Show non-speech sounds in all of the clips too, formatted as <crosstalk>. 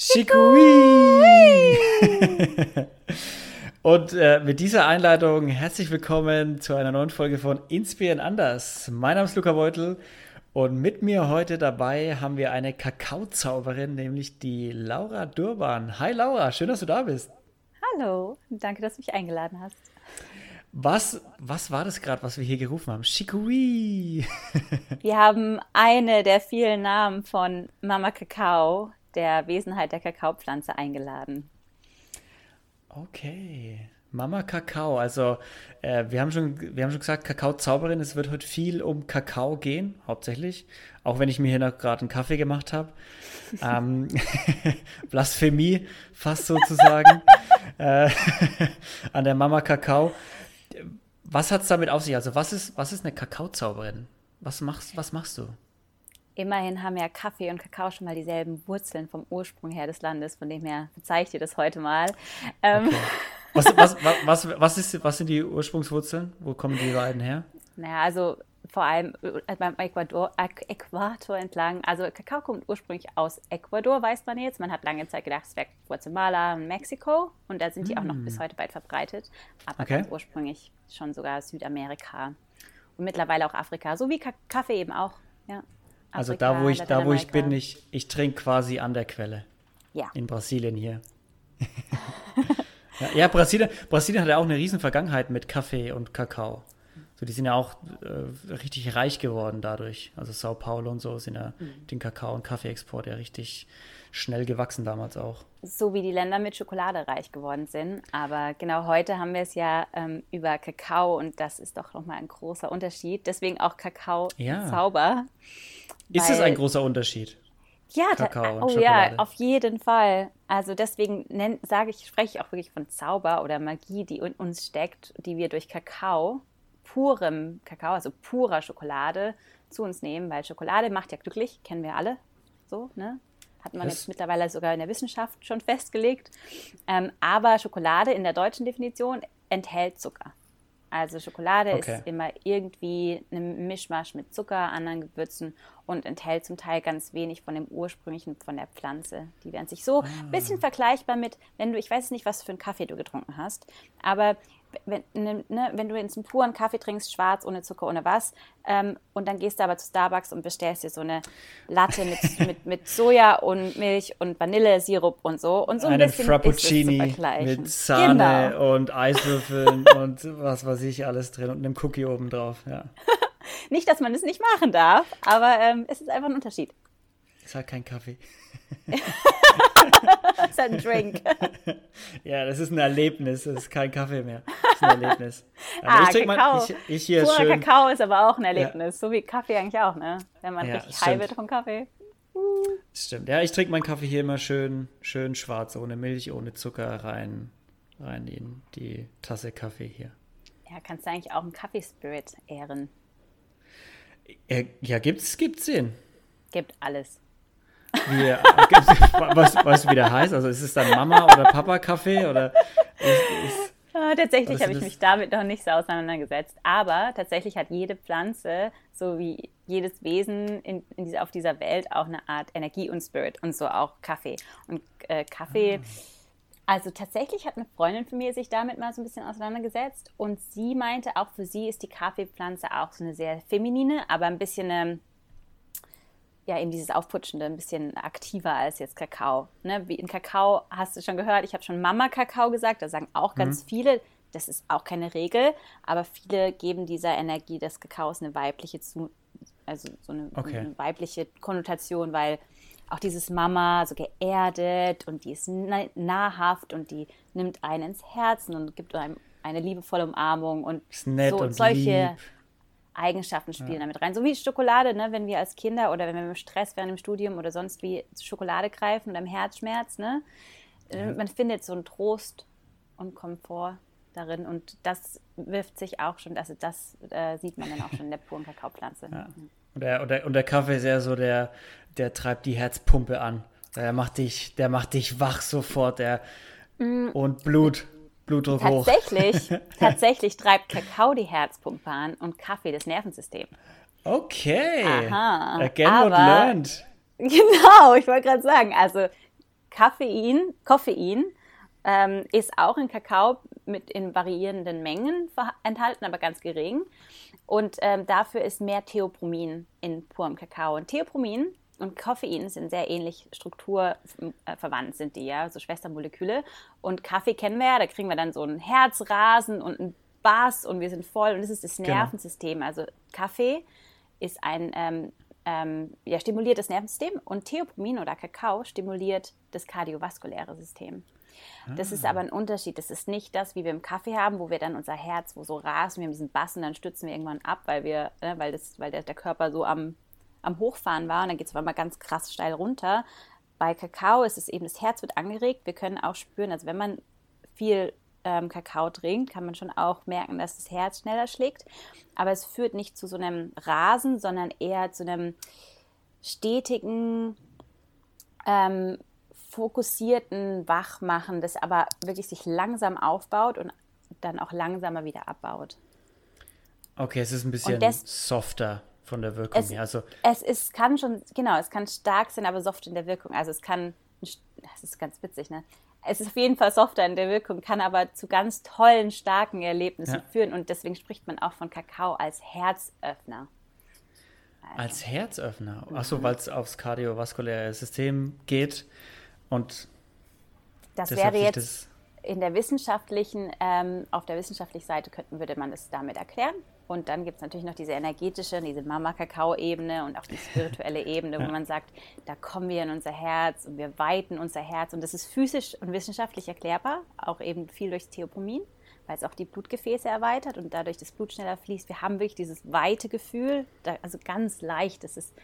Shikui! <laughs> Und äh, mit dieser Einleitung herzlich willkommen zu einer neuen Folge von Inspirieren anders. Mein Name ist Luca Beutel und mit mir heute dabei haben wir eine Kakaozauberin, nämlich die Laura Durban. Hi Laura, schön, dass du da bist. Hallo, danke, dass du mich eingeladen hast. Was, was war das gerade, was wir hier gerufen haben? Shikui! wir haben eine der vielen Namen von Mama Kakao, der Wesenheit der Kakaopflanze, eingeladen. Okay. Mama Kakao, also äh, wir, haben schon, wir haben schon gesagt, Kakao-Zauberin, es wird heute viel um Kakao gehen, hauptsächlich. Auch wenn ich mir hier noch gerade einen Kaffee gemacht habe. ähm, <laughs> Blasphemie, fast sozusagen, <laughs> äh, <laughs> an der Mama Kakao. Was hat es damit auf sich? Also, was ist, was ist eine Kakaozauberin? Was machst, was machst du? Immerhin haben ja Kaffee und Kakao schon mal dieselben Wurzeln vom Ursprung her des Landes, von dem her zeige ich dir das heute mal. Ähm. Okay. Was, was, was, was, ist, was sind die Ursprungswurzeln? Wo kommen die beiden her? Naja, also vor allem äh, beim Äquator, Äquator entlang. Also Kakao kommt ursprünglich aus Ecuador, weiß man jetzt. Man hat lange Zeit gedacht, es wäre Guatemala und Mexiko. Und da sind die mm. auch noch bis hm. heute weit verbreitet. Aber okay. ursprünglich schon sogar Südamerika. Und mittlerweile auch Afrika. So wie Kaffee eben auch. Ja. Also da, wo ich, da, wo ich bin, ich, ich trinke quasi an der Quelle. Ja. In Brasilien hier. <laughs> ja, ja, Brasilien, Brasilien hat ja auch eine riesen Vergangenheit mit Kaffee und Kakao. So, die sind ja auch äh, richtig reich geworden dadurch. Also Sao Paulo und so sind ja mhm. den Kakao- und Kaffeeexport ja richtig schnell gewachsen damals auch. So wie die Länder mit Schokolade reich geworden sind. Aber genau heute haben wir es ja ähm, über Kakao und das ist doch nochmal ein großer Unterschied. Deswegen auch Kakao-Zauber. Ja. Ist es ein großer Unterschied? Ja, Kakao oh ja, auf jeden Fall. Also deswegen sage ich, spreche ich auch wirklich von Zauber oder Magie, die in uns steckt, die wir durch Kakao, purem Kakao, also purer Schokolade zu uns nehmen, weil Schokolade macht ja glücklich, kennen wir alle. So, ne? Hat man das jetzt mittlerweile sogar in der Wissenschaft schon festgelegt. Ähm, aber Schokolade in der deutschen Definition enthält Zucker. Also Schokolade okay. ist immer irgendwie ein Mischmasch mit Zucker, anderen Gewürzen und enthält zum Teil ganz wenig von dem ursprünglichen von der Pflanze. Die werden sich so ein ah. bisschen vergleichbar mit, wenn du, ich weiß nicht, was für einen Kaffee du getrunken hast, aber wenn, ne, ne, wenn du jetzt einen puren Kaffee trinkst, schwarz, ohne Zucker, ohne was, ähm, und dann gehst du aber zu Starbucks und bestellst dir so eine Latte mit, <laughs> mit, mit Soja und Milch und Vanillesirup und so. Und so ein Einen bisschen Frappuccini mit Sahne genau. und Eiswürfeln <laughs> und was weiß ich alles drin und einem Cookie oben drauf, ja. <laughs> nicht, dass man es nicht machen darf, aber ähm, es ist einfach ein Unterschied. Ist halt kein Kaffee. Das <laughs> ist ein Drink. <laughs> Ja, das ist ein Erlebnis. Das ist kein Kaffee mehr. Das ist ein Erlebnis. <laughs> Also ah, ich Kakao. Mal, ich, ich hier Purer schön, Kakao ist aber auch ein Erlebnis. Ja. So wie Kaffee eigentlich auch, ne? Wenn man ja, richtig high wird vom Kaffee. Stimmt. Ja, ich trinke meinen Kaffee hier immer schön, schön schwarz, ohne Milch, ohne Zucker rein, rein in die Tasse Kaffee hier. Ja, kannst du eigentlich auch einen Kaffee-Spirit ehren? Ja, gibt's, gibt's den. Gibt alles. Wie, <laughs> was, weißt du, wie der heißt? Also ist es dann Mama oder Papa Kaffee oder ist, ist, ah, Tatsächlich habe ich mich damit noch nicht so auseinandergesetzt. Aber tatsächlich hat jede Pflanze, so wie jedes Wesen in, in dieser, auf dieser Welt, auch eine Art Energie und Spirit und so auch Kaffee. Und äh, Kaffee, ah. also tatsächlich hat eine Freundin von mir sich damit mal so ein bisschen auseinandergesetzt und sie meinte, auch für sie ist die Kaffeepflanze auch so eine sehr feminine, aber ein bisschen eine ähm, ja eben dieses Aufputschende ein bisschen aktiver als jetzt Kakao. Ne? Wie in Kakao hast du schon gehört, ich habe schon Mama Kakao gesagt, da sagen auch ganz mhm. viele, das ist auch keine Regel, aber viele geben dieser Energie des Kakaos eine weibliche zu, also so eine, okay. eine weibliche Konnotation, weil auch dieses Mama so geerdet und die ist nahrhaft und die nimmt einen ins Herzen und gibt einem eine liebevolle Umarmung und, so, und solche lieb. Eigenschaften spielen ja. damit rein. So wie Schokolade, ne? wenn wir als Kinder oder wenn wir im Stress während dem Studium oder sonst wie Schokolade greifen oder im Herzschmerz, ne? Ja. man findet so einen Trost und Komfort darin und das wirft sich auch schon, also das äh, sieht man dann auch schon in der puren Kakaopflanze. <laughs> Ja. Und, der, und, der, und der Kaffee ist ja so, der, der treibt die Herzpumpe an. Der macht dich, der macht dich wach sofort, der mm. und Blut. Blutdruck tatsächlich, hoch. <laughs> tatsächlich treibt Kakao die Herzpumpe an und Kaffee das Nervensystem. Okay. Aha. Again Aber, what learned. <laughs> Genau, ich wollte gerade sagen, also Koffein, Koffein ähm, ist auch in Kakao mit in variierenden Mengen enthalten, aber ganz gering. Und ähm, dafür ist mehr Theopromin in purem Kakao. Und Theopromin und Koffein sind sehr ähnlich strukturverwandt, sind die ja, so Schwestermoleküle. Und Kaffee kennen wir ja, da kriegen wir dann so ein Herzrasen und ein Bass und wir sind voll. Und das ist das genau. Nervensystem. Genau. Also Kaffee ist ein ähm, ähm, ja, stimuliert das Nervensystem und Theopromin oder Kakao stimuliert das kardiovaskuläre System. Das ist aber ein Unterschied. Das ist nicht das, wie wir im Kaffee haben, wo wir dann unser Herz, wo so rasen, wir haben diesen Bass und dann stützen wir irgendwann ab, weil wir, äh, weil das, weil der, der Körper so am, am Hochfahren war und dann geht es auf einmal ganz krass steil runter. Bei Kakao ist es eben, das Herz wird angeregt. Wir können auch spüren, also wenn man viel ähm, Kakao trinkt, kann man schon auch merken, dass das Herz schneller schlägt. Aber es führt nicht zu so einem Rasen, sondern eher zu einem stetigen, ähm, fokussierten Wachmachen, das aber wirklich sich langsam aufbaut und dann auch langsamer wieder abbaut. Okay, es ist ein bisschen softer von der Wirkung es, her. Also es ist, kann schon, genau, es kann stark sein, aber soft in der Wirkung. Also es kann, das ist ganz witzig, ne? Es ist auf jeden Fall softer in der Wirkung, kann aber zu ganz tollen, starken Erlebnissen ja. führen und deswegen spricht man auch von Kakao als Herzöffner. Also. Als Herzöffner? Achso, mhm. weil es aufs kardiovaskuläre System geht und das wäre jetzt in der wissenschaftlichen, ähm, auf der wissenschaftlichen Seite könnten, würde man das damit erklären. Und dann gibt es natürlich noch diese energetische, diese Mama-Kakao-Ebene und auch die <laughs> spirituelle Ebene, ja. wo man sagt, da kommen wir in unser Herz und wir weiten unser Herz. Und das ist physisch und wissenschaftlich erklärbar, auch eben viel durchs Theopomin, weil es auch die Blutgefäße erweitert und dadurch das Blut schneller fließt. Wir haben wirklich dieses weite Gefühl, da, also ganz leicht. Das ist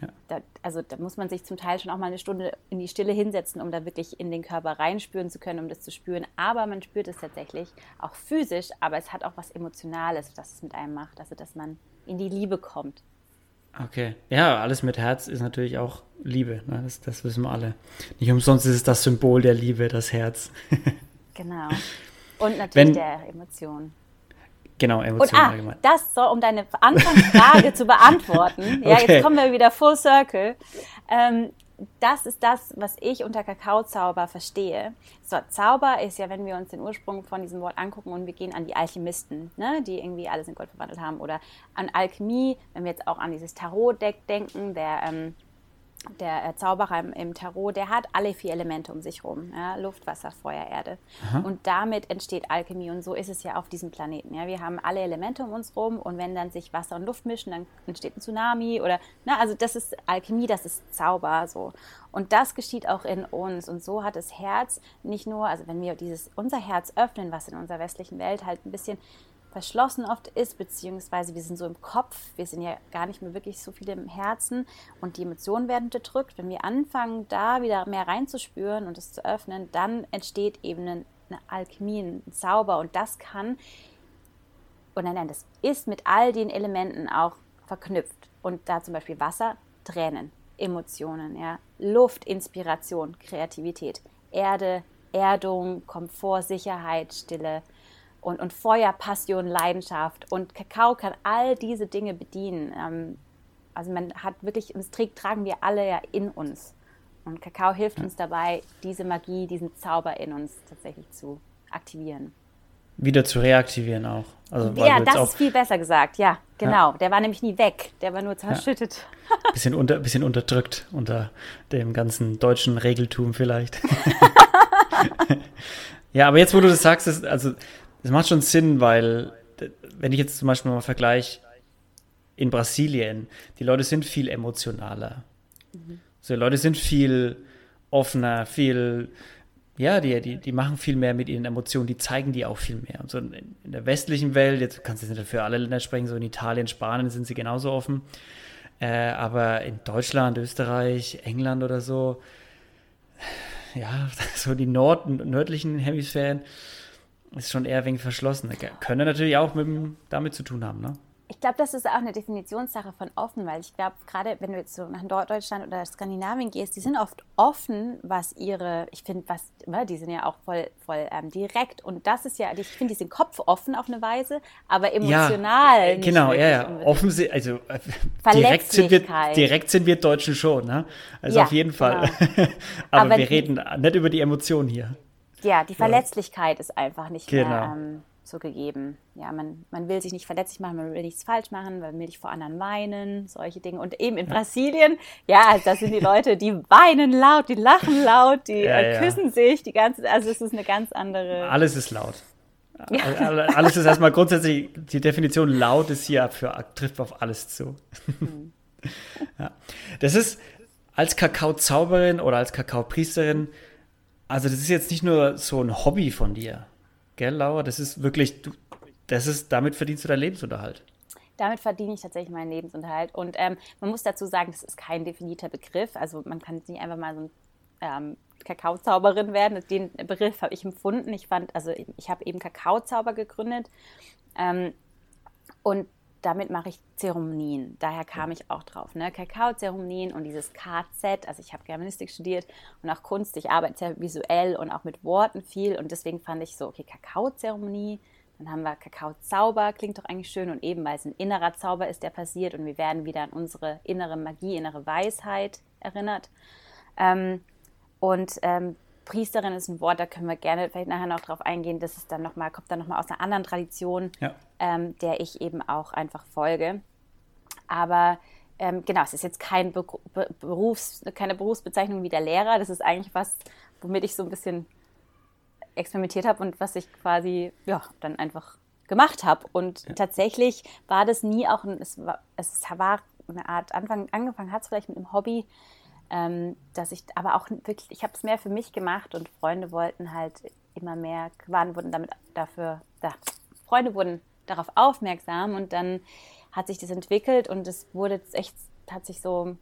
ja. Da, also da muss man sich zum Teil schon auch mal eine Stunde in die Stille hinsetzen, um da wirklich in den Körper reinspüren zu können, um das zu spüren. Aber man spürt es tatsächlich auch physisch, aber es hat auch was Emotionales, was es mit einem macht, also dass man in die Liebe kommt. Okay. Ja, alles mit Herz ist natürlich auch Liebe. Ne? Das, das wissen wir alle. Nicht umsonst ist es das Symbol der Liebe, das Herz. <laughs> genau. Und natürlich Wenn, der Emotion. Genau, Emotionen und, ah, allgemein. Das so, um deine Anfangsfrage zu beantworten. <laughs> Ja, okay. jetzt kommen wir wieder full circle. Ähm, das ist das, was ich unter Kakaozauber verstehe. So, Zauber ist ja, wenn wir uns den Ursprung von diesem Wort angucken und wir gehen an die Alchemisten, ne, die irgendwie alles in Gold verwandelt haben, oder an Alchemie, wenn wir jetzt auch an dieses Tarot-Deck denken, der ähm, der äh, Zauberer im, im, Tarot, der hat alle vier Elemente um sich rum. Ja? Luft, Wasser, Feuer, Erde. Aha. Und damit entsteht Alchemie. Und so ist es ja auf diesem Planeten. Ja? Wir haben alle Elemente um uns rum und wenn dann sich Wasser und Luft mischen, dann entsteht ein Tsunami oder, na, also das ist Alchemie, das ist Zauber, so. Und das geschieht auch in uns. Und so hat das Herz nicht nur, also wenn wir dieses, unser Herz öffnen, was in unserer westlichen Welt halt ein bisschen verschlossen oft ist, beziehungsweise wir sind so im Kopf, wir sind ja gar nicht mehr wirklich so viel im Herzen und die Emotionen werden unterdrückt. Wenn wir anfangen, da wieder mehr reinzuspüren und es zu öffnen, dann entsteht eben eine, Alchemie, ein Zauber und das kann, und nein, nein, das ist mit all den Elementen auch verknüpft. Und da zum Beispiel Wasser, Tränen, Emotionen, ja, Luft, Inspiration, Kreativität, Erde, Erdung, Komfort, Sicherheit, Stille, und, und Feuer, Passion, Leidenschaft. Und Kakao kann all diese Dinge bedienen. Ähm, also man hat wirklich, das trägt, tragen wir alle ja in uns. Und Kakao hilft uns dabei, diese Magie, diesen Zauber in uns tatsächlich zu aktivieren. Wieder zu reaktivieren auch. Also, ja, das ist viel besser gesagt, ja, genau. Ja. Der war nämlich nie weg, der war nur zerschüttet. Ja. Bisschen, unter, bisschen unterdrückt unter dem ganzen deutschen Regeltum vielleicht. <laughs> <laughs> ja, aber jetzt, wo du das sagst, ist, also das macht schon Sinn, weil wenn ich jetzt zum Beispiel mal vergleiche in Brasilien, die Leute sind viel emotionaler. Mhm. So, die Leute sind viel offener, viel, ja, die, die, die machen viel mehr mit ihren Emotionen, die zeigen die auch viel mehr. Und so in, in der westlichen Welt, jetzt kannst du nicht für alle Länder sprechen, so in Italien, Spanien sind sie genauso offen. Äh, aber in Deutschland, Österreich, England oder so, ja, <laughs> so die Nord nördlichen Hemisphären, ist schon eher wenig verschlossen. Könnte natürlich auch mit, damit zu tun haben, ne? Ich glaube, das ist auch eine Definitionssache von offen, weil ich glaube, gerade wenn du jetzt so nach Deutschland oder Skandinavien gehst, die sind oft offen, was ihre, ich finde, was, ne, die sind ja auch voll, voll ähm, direkt und das ist ja, ich finde, die sind kopfoffen auf eine Weise, aber emotional. Ja, genau, ja, ja. Offen sind, also äh, direkt sind, wir, direkt sind wir Deutschen schon, ne? Also ja, auf jeden Fall. Genau. <laughs> aber, aber, wir reden nicht über die Emotionen hier. Ja, die Verletzlichkeit ja. ist einfach nicht genau. mehr. Ähm, so gegeben. Ja, man, man will sich nicht verletzlich machen, man will nichts falsch machen, man will nicht vor anderen weinen, solche Dinge. Und eben in ja. Brasilien, ja, da sind die Leute, die weinen laut, die lachen laut, die ja, äh, küssen sich, die ganze, also es ist eine ganz andere. Alles ist laut. Alles ist erstmal grundsätzlich, die Definition laut ist hier für, trifft auf alles zu. Mhm. <laughs> Das ist als Kakaozauberin oder als Kakaopriesterin, also das ist jetzt nicht nur so ein Hobby von dir, Gell, Laura? Das ist wirklich, du, das ist, damit verdienst du deinen Lebensunterhalt. Damit verdiene ich tatsächlich meinen Lebensunterhalt. Und ähm, man muss dazu sagen, das ist kein definierter Begriff. Also man kann nicht einfach mal so ein ähm, Kakaozauberin werden. Den Begriff habe ich empfunden. Ich fand, also ich habe eben Kakaozauber gegründet. Ähm, und damit mache ich Zeremonien. Daher kam ich auch drauf. Ne? Kakao-Zeremonien und dieses KZ. Also ich habe Germanistik studiert und auch Kunst. Ich arbeite sehr visuell und auch mit Worten viel. Und deswegen fand ich so, okay, Kakao-Zeremonie. Dann haben wir Kakao-Zauber, klingt doch eigentlich schön. Und eben, weil es ein innerer Zauber ist, der passiert. Und wir werden wieder an unsere innere Magie, innere Weisheit erinnert. Ähm, und ähm, Priesterin ist ein Wort, da können wir gerne vielleicht nachher noch drauf eingehen. Das ist dann noch mal, kommt dann nochmal aus einer anderen Tradition, ja. ähm, der ich eben auch einfach folge. Aber ähm, genau, es ist jetzt kein Be Berufs-, keine Berufsbezeichnung wie der Lehrer. Das ist eigentlich was, womit ich so ein bisschen experimentiert habe und was ich quasi ja, dann einfach gemacht habe. Und ja. tatsächlich war das nie auch, ein, es war, es war eine Art, Anfang, angefangen hat es vielleicht mit einem Hobby, ähm, dass ich aber auch wirklich, ich habe es mehr für mich gemacht und Freunde wollten halt immer mehr, waren, wurden damit dafür, da, Freunde wurden darauf aufmerksam und dann hat sich das entwickelt und es wurde echt, hat sich so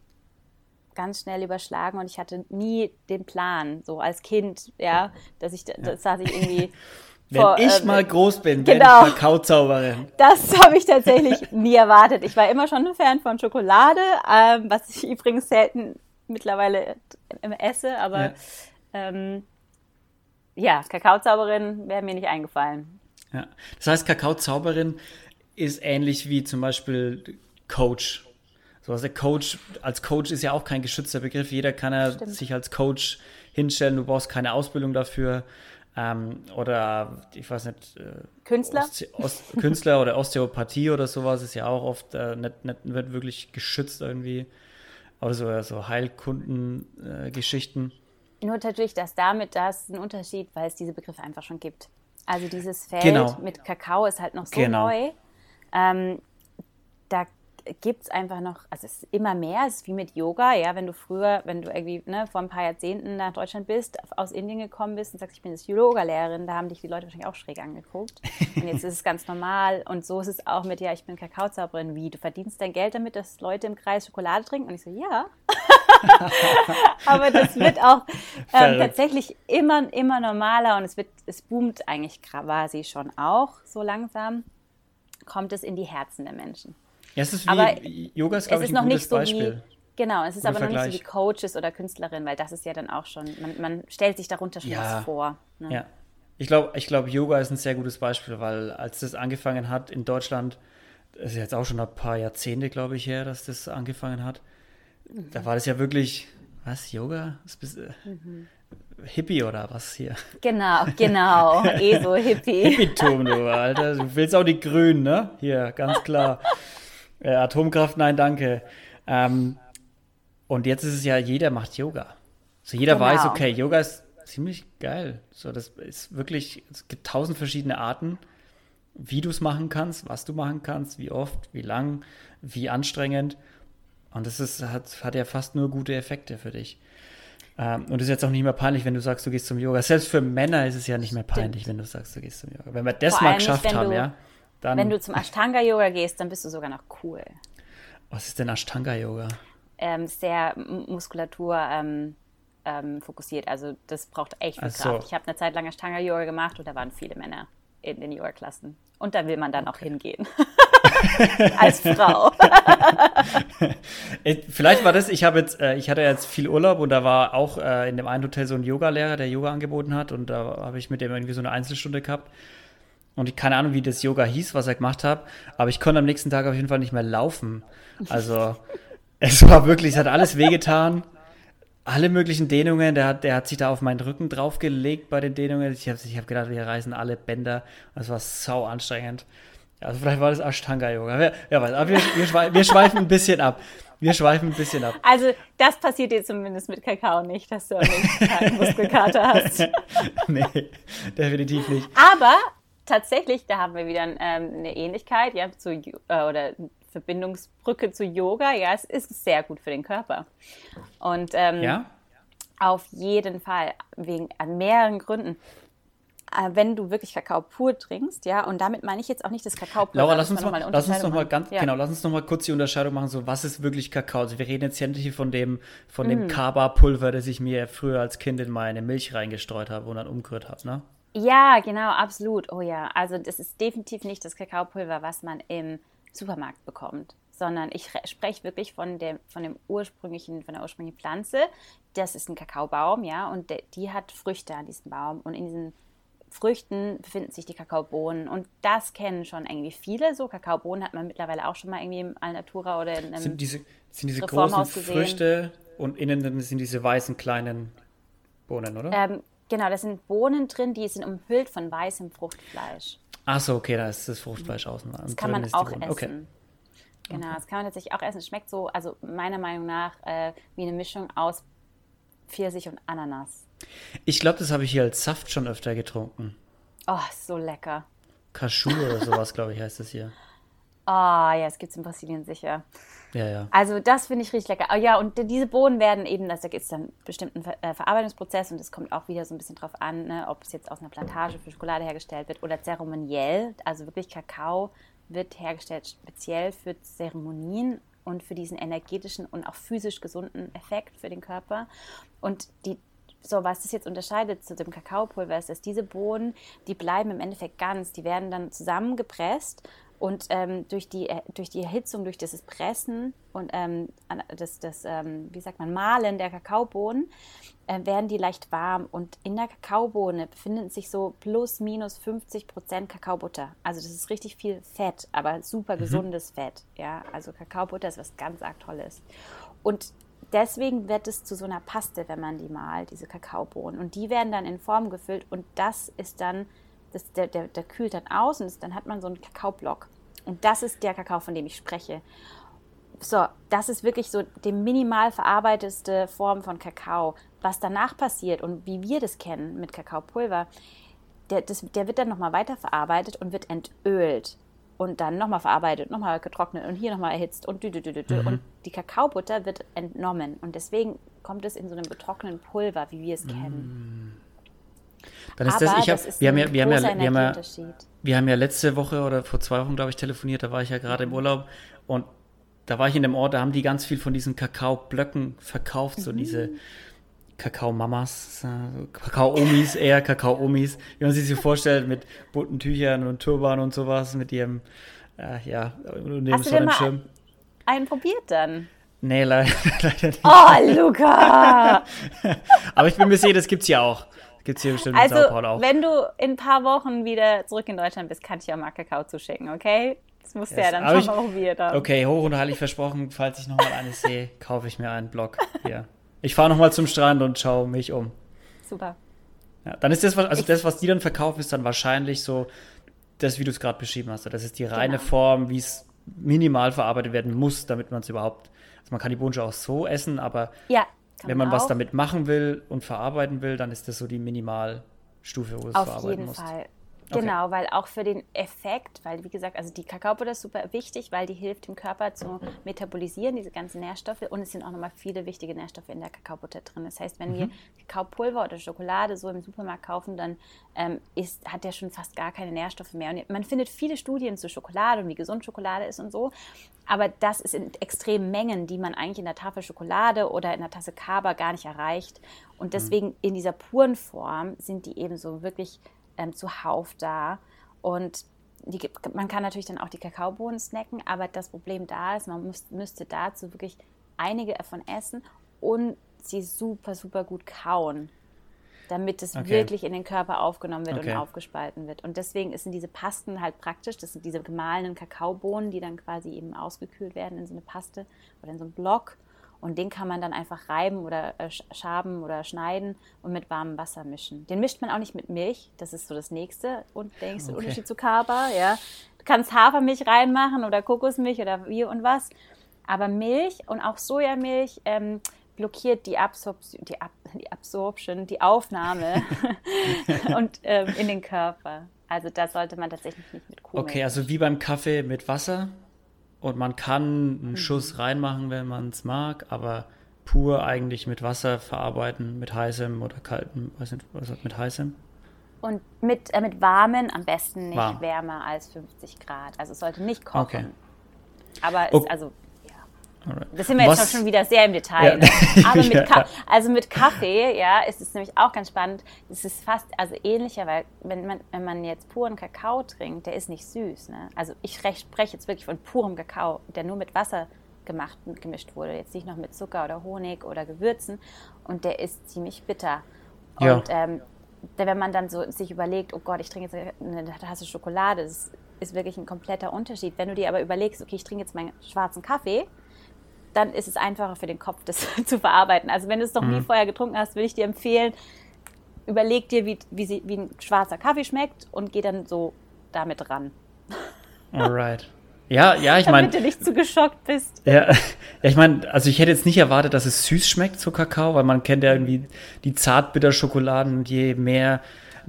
ganz schnell überschlagen und ich hatte nie den Plan, so als Kind, ja, dass ich, das saß ich irgendwie. <laughs> Wenn vor, ich äh, mal groß bin, genau, bin ich Kakaozauberin. Das habe ich tatsächlich nie erwartet. Ich war immer schon ein Fan von Schokolade, ähm, was ich <laughs> übrigens selten mittlerweile esse, aber ja, ähm, ja Kakaozauberin wäre mir nicht eingefallen. Ja. Das heißt, Kakaozauberin ist ähnlich wie zum Beispiel Coach. So, also Coach, als Coach ist ja auch kein geschützter Begriff. Jeder kann ja Stimmt. sich als Coach hinstellen. Du brauchst keine Ausbildung dafür. Ähm, oder ich weiß nicht. Äh, Künstler? Oste Ost Künstler oder Osteopathie oder sowas ist ja auch oft äh, nicht, nicht, nicht wirklich geschützt irgendwie oder so, so Heilkundengeschichten. Äh, Nur natürlich, dass damit das ein Unterschied, weil es diese Begriffe einfach schon gibt. Also dieses Feld genau. mit Kakao ist halt noch so genau. neu. Ähm, gibt es einfach noch, also es ist immer mehr, es ist wie mit Yoga, ja, wenn du früher, wenn du irgendwie ne, vor ein paar Jahrzehnten nach Deutschland bist, aus Indien gekommen bist und sagst, ich bin jetzt Yoga-Lehrerin, da haben dich die Leute wahrscheinlich auch schräg angeguckt. <laughs> Und jetzt ist es ganz normal und so ist es auch mit, ja, ich bin Kakaozauberin, wie, du verdienst dein Geld damit, dass Leute im Kreis Schokolade trinken? Und ich so, ja. <laughs> Aber das wird auch ähm, tatsächlich immer, immer normaler und es wird, es boomt eigentlich quasi schon auch so langsam, kommt es in die Herzen der Menschen. Ja, es ist wie, aber Yoga ist, glaube ich, ein gutes so Beispiel. Wie, genau, es ist aber noch nicht so wie Coaches oder Künstlerin, weil das ist ja dann auch schon, man, man stellt sich darunter schon ja. was vor. Ne? Ja. Ich glaube, ich glaub, Yoga ist ein sehr gutes Beispiel, weil als das angefangen hat in Deutschland, das ist jetzt auch schon ein paar Jahrzehnte, glaube ich, her, dass das angefangen hat. Mhm. Da war das ja wirklich, was, Yoga? Das mhm. Hippie oder was hier? Genau, genau. <laughs> eh so Hippie. Hippietum, du, Alter. Du willst auch die Grünen, ne? Hier, ganz klar. <laughs> Äh, Atomkraft, nein, danke. Ähm, und jetzt ist es ja, jeder macht Yoga. So jeder genau. weiß, okay, Yoga ist ziemlich geil. So, das ist wirklich, es gibt tausend verschiedene Arten, wie du es machen kannst, was du machen kannst, wie oft, wie lang, wie anstrengend. Und das ist, hat, hat ja fast nur gute Effekte für dich. Ähm, und es ist jetzt auch nicht mehr peinlich, wenn du sagst, du gehst zum Yoga. Selbst für Männer ist es ja nicht mehr peinlich, Stimmt. wenn du sagst, du gehst zum Yoga. Wenn wir das Vor mal geschafft haben, ja. Dann, Wenn du zum Ashtanga-Yoga gehst, dann bist du sogar noch cool. Was ist denn Ashtanga-Yoga? Ähm, sehr Muskulatur ähm, ähm, fokussiert. Also das braucht echt viel so. Kraft. Ich habe eine Zeit lang Ashtanga-Yoga gemacht und da waren viele Männer in den Yoga-Klassen. Und da will man dann okay. auch hingehen. <laughs> als Frau. <laughs> Äh, vielleicht war das, ich habe jetzt, äh, ich hatte jetzt viel Urlaub und da war auch äh, in dem einen Hotel so ein Yoga-Lehrer, der Yoga angeboten hat und da habe ich mit dem irgendwie so eine Einzelstunde gehabt. Und ich keine Ahnung, wie das Yoga hieß, was er gemacht hat, aber ich konnte am nächsten Tag auf jeden Fall nicht mehr laufen. Also <laughs> es war wirklich, es hat alles wehgetan alle möglichen Dehnungen. Der hat, der hat sich da auf meinen Rücken draufgelegt bei den Dehnungen. Ich habe ich hab gedacht, wir reißen alle Bänder. Das war sau anstrengend. Also vielleicht war das Ashtanga-Yoga. Ja, ja, aber wir, wir, wir schweifen ein bisschen ab. Wir schweifen ein bisschen ab. Also das passiert dir zumindest mit Kakao nicht, dass du einen Muskelkater hast. <laughs> nee, definitiv nicht. Aber tatsächlich, da haben wir wieder ähm, eine Ähnlichkeit, ja, zu, äh, oder Verbindungsbrücke zu Yoga, ja, es ist sehr gut für den Körper. Und ähm, ja? auf jeden Fall, wegen an mehreren Gründen. Äh, wenn du wirklich Kakao pur trinkst, ja, und damit meine ich jetzt auch nicht das Kakao pur. Laura, lass uns, mal, lass uns noch mal ganz, ja. genau, lass uns noch mal kurz die Unterscheidung machen, so was ist wirklich Kakao? Also wir reden jetzt hier nicht von dem, von dem mm. Kaba-Pulver, das ich mir früher als Kind in meine Milch reingestreut habe und dann umgerührt habe, ne? Ja, genau, absolut. Oh ja, also das ist definitiv nicht das Kakaopulver, was man im Supermarkt bekommt, sondern ich spreche wirklich von dem, von dem ursprünglichen, von der ursprünglichen Pflanze. Das ist ein Kakaobaum, ja, und der, die hat Früchte an diesem Baum und in diesen Früchten befinden sich die Kakaobohnen und das kennen schon irgendwie viele. So Kakaobohnen hat man mittlerweile auch schon mal irgendwie im Alnatura oder in einem sind diese, sind diese großen gesehen. Früchte und innen sind diese weißen kleinen Bohnen, oder? Ähm, genau, da sind Bohnen drin, die sind umhüllt von weißem Fruchtfleisch. Ach so, okay, da ist das Fruchtfleisch außen. Das kann man auch essen. Okay. Genau, das kann man tatsächlich auch essen. Es schmeckt so, also meiner Meinung nach, äh, wie eine Mischung aus Pfirsich und Ananas. Ich glaube, das habe ich hier als Saft schon öfter getrunken. Oh, so lecker. Cashew oder sowas, glaube ich, heißt das hier. Oh, ja, es gibt es in Brasilien sicher. Ja, ja. Also das finde ich richtig lecker. Oh, ja, und diese Bohnen werden eben, das, da gibt es dann bestimmten Ver äh, Verarbeitungsprozess und es kommt auch wieder so ein bisschen drauf an, ne, ob es jetzt aus einer Plantage für Schokolade hergestellt wird oder zeremoniell. Also wirklich Kakao wird hergestellt speziell für Zeremonien und für diesen energetischen und auch physisch gesunden Effekt für den Körper. Und die so, was das jetzt unterscheidet zu dem Kakaopulver ist, dass diese Bohnen, die bleiben im Endeffekt ganz, die werden dann zusammengepresst und ähm, durch, die, äh, durch die Erhitzung, durch das Pressen und ähm, das, das ähm, wie sagt man, Mahlen der Kakaobohnen, äh, werden die leicht warm. Und in der Kakaobohne befinden sich so plus minus 50 Prozent Kakaobutter. Also das ist richtig viel Fett, aber super mhm. gesundes mhm. Fett. Ja, also Kakaobutter ist was ganz arg Tolles. Und deswegen wird es zu so einer Paste, wenn man die malt, diese Kakaobohnen. Und die werden dann in Form gefüllt und das ist dann das, der, der, der kühlt dann aus und dann hat man so einen Kakaoblock. Und das ist der Kakao, von dem ich spreche. So, das ist wirklich so die minimal verarbeitete Form von Kakao. Was danach passiert und wie wir das kennen mit Kakaopulver, der, das, der wird dann nochmal weiterverarbeitet und wird entölt und dann nochmal verarbeitet, nochmal getrocknet und hier nochmal erhitzt und dü, dü, dü, dü. Mhm. und die Kakaobutter wird entnommen und deswegen kommt es in so einem betrockneten Pulver, wie wir es kennen. Dann ist Aber das, ich hab, wir haben ja, wir haben ja, wir haben ja, wir haben ja letzte Woche oder vor zwei Wochen, glaube ich, telefoniert, da war ich ja gerade im Urlaub und da war ich in dem Ort, da haben die ganz viel von diesen Kakaoblöcken verkauft, so mhm. diese Kakao-Mamas, äh, Kakao-Omis, eher Kakao-Omis, wie man sich so vorstellt, mit bunten Tüchern und Turban und sowas, mit ihrem, äh, ja, Hast du denn mal einen probiert dann? Nee, leider, <laughs> leider nicht. Oh, Luca! <laughs> Aber ich bin mir sicher, das gibt es ja auch. Gibt es hier bestimmt also, in Sao Paulo auch. wenn du in ein paar Wochen wieder zurück in Deutschland bist, kann ich dir auch mal Kakao zuschicken, okay? Das musst du yes. ja dann schon ich, mal probiert haben. Okay, hoch und heilig versprochen, falls ich nochmal eine sehe, kaufe ich mir einen Block hier. Ich fahre nochmal zum Strand und schaue mich um. Super. Ja, dann ist das, was, also ich, das, was die dann verkaufen, ist dann wahrscheinlich so, das, wie du es gerade beschrieben hast. Das ist die reine genau. Form, wie es minimal verarbeitet werden muss, damit man es überhaupt. Also man kann die Bohnen auch so essen, aber ja, wenn man auch. was damit machen will und verarbeiten will, dann ist das so die Minimalstufe, wo es Auf verarbeiten jeden Fall. Genau, okay. weil auch für den Effekt, weil wie gesagt, also die Kakaobutter ist super wichtig, weil die hilft dem Körper zu metabolisieren, diese ganzen Nährstoffe und es sind auch nochmal viele wichtige Nährstoffe in der Kakaobutter drin. Das heißt, wenn mhm. wir Kakaopulver oder Schokolade so im Supermarkt kaufen, dann ähm, ist, hat der schon fast gar keine Nährstoffe mehr. Und man findet viele Studien zu Schokolade und wie gesund Schokolade ist und so, aber das ist in extremen Mengen, die man eigentlich in der Tafel Schokolade oder in der Tasse Kaba gar nicht erreicht. Und mhm. deswegen in dieser puren Form sind die eben so wirklich ähm, zuhauf da. Und die, man kann natürlich dann auch die Kakaobohnen snacken, aber das Problem da ist, man muss, müsste dazu wirklich einige davon essen und sie super, super gut kauen, damit es okay. wirklich in den Körper aufgenommen wird okay. und aufgespalten wird. Und deswegen sind diese Pasten halt praktisch. Das sind diese gemahlenen Kakaobohnen, die dann quasi eben ausgekühlt werden in so eine Paste oder in so einen Block. Und den kann man dann einfach reiben oder äh, schaben oder schneiden und mit warmem Wasser mischen. Den mischt man auch nicht mit Milch. Das ist so das nächste und der nächste okay. Unterschied zu Kaba. Ja. Du kannst Hafermilch reinmachen oder Kokosmilch oder wie und was. Aber Milch und auch Sojamilch ähm, blockiert die, Absorption, die, Ab <laughs> die Absorption, die Aufnahme <laughs> und ähm, in den Körper. Also da sollte man tatsächlich nicht mit Kuhmilch. Okay, also wie beim Kaffee mit Wasser und man kann einen mhm. Schuss reinmachen, wenn man es mag, aber pur eigentlich mit Wasser verarbeiten, mit heißem oder kaltem, weiß nicht, was mit heißem? Und mit, äh, mit warmen am besten nicht Warm. wärmer als 50 Grad. Also es sollte nicht kochen. Okay. Aber es, okay. also das sind wir jetzt schon wieder sehr im Detail. Ja. Ne? Aber mit, <laughs> ja. also mit Kaffee, ja, ist es nämlich auch ganz spannend. Es ist fast also ähnlicher, weil wenn man, wenn man jetzt puren Kakao trinkt, der ist nicht süß. Ne? Also ich spreche jetzt wirklich von purem Kakao, der nur mit Wasser gemacht und gemischt wurde, jetzt nicht noch mit Zucker oder Honig oder Gewürzen. Und der ist ziemlich bitter. Ja. Und ähm, wenn man dann so sich überlegt, oh Gott, ich trinke jetzt eine Tasse Schokolade, das ist wirklich ein kompletter Unterschied. Wenn du dir aber überlegst, okay, ich trinke jetzt meinen schwarzen Kaffee, dann ist es einfacher für den Kopf, das <laughs> zu verarbeiten. Also wenn du es noch mhm. nie vorher getrunken hast, würde ich dir empfehlen, überleg dir, wie, wie, sie, wie ein schwarzer Kaffee schmeckt und geh dann so damit ran. <laughs> Alright. Ja, ja, ich meine. Damit du nicht zu geschockt bist. Ja, <laughs> ja ich meine, also ich hätte jetzt nicht erwartet, dass es süß schmeckt, so Kakao, weil man kennt ja irgendwie die Zartbitterschokoladen und je mehr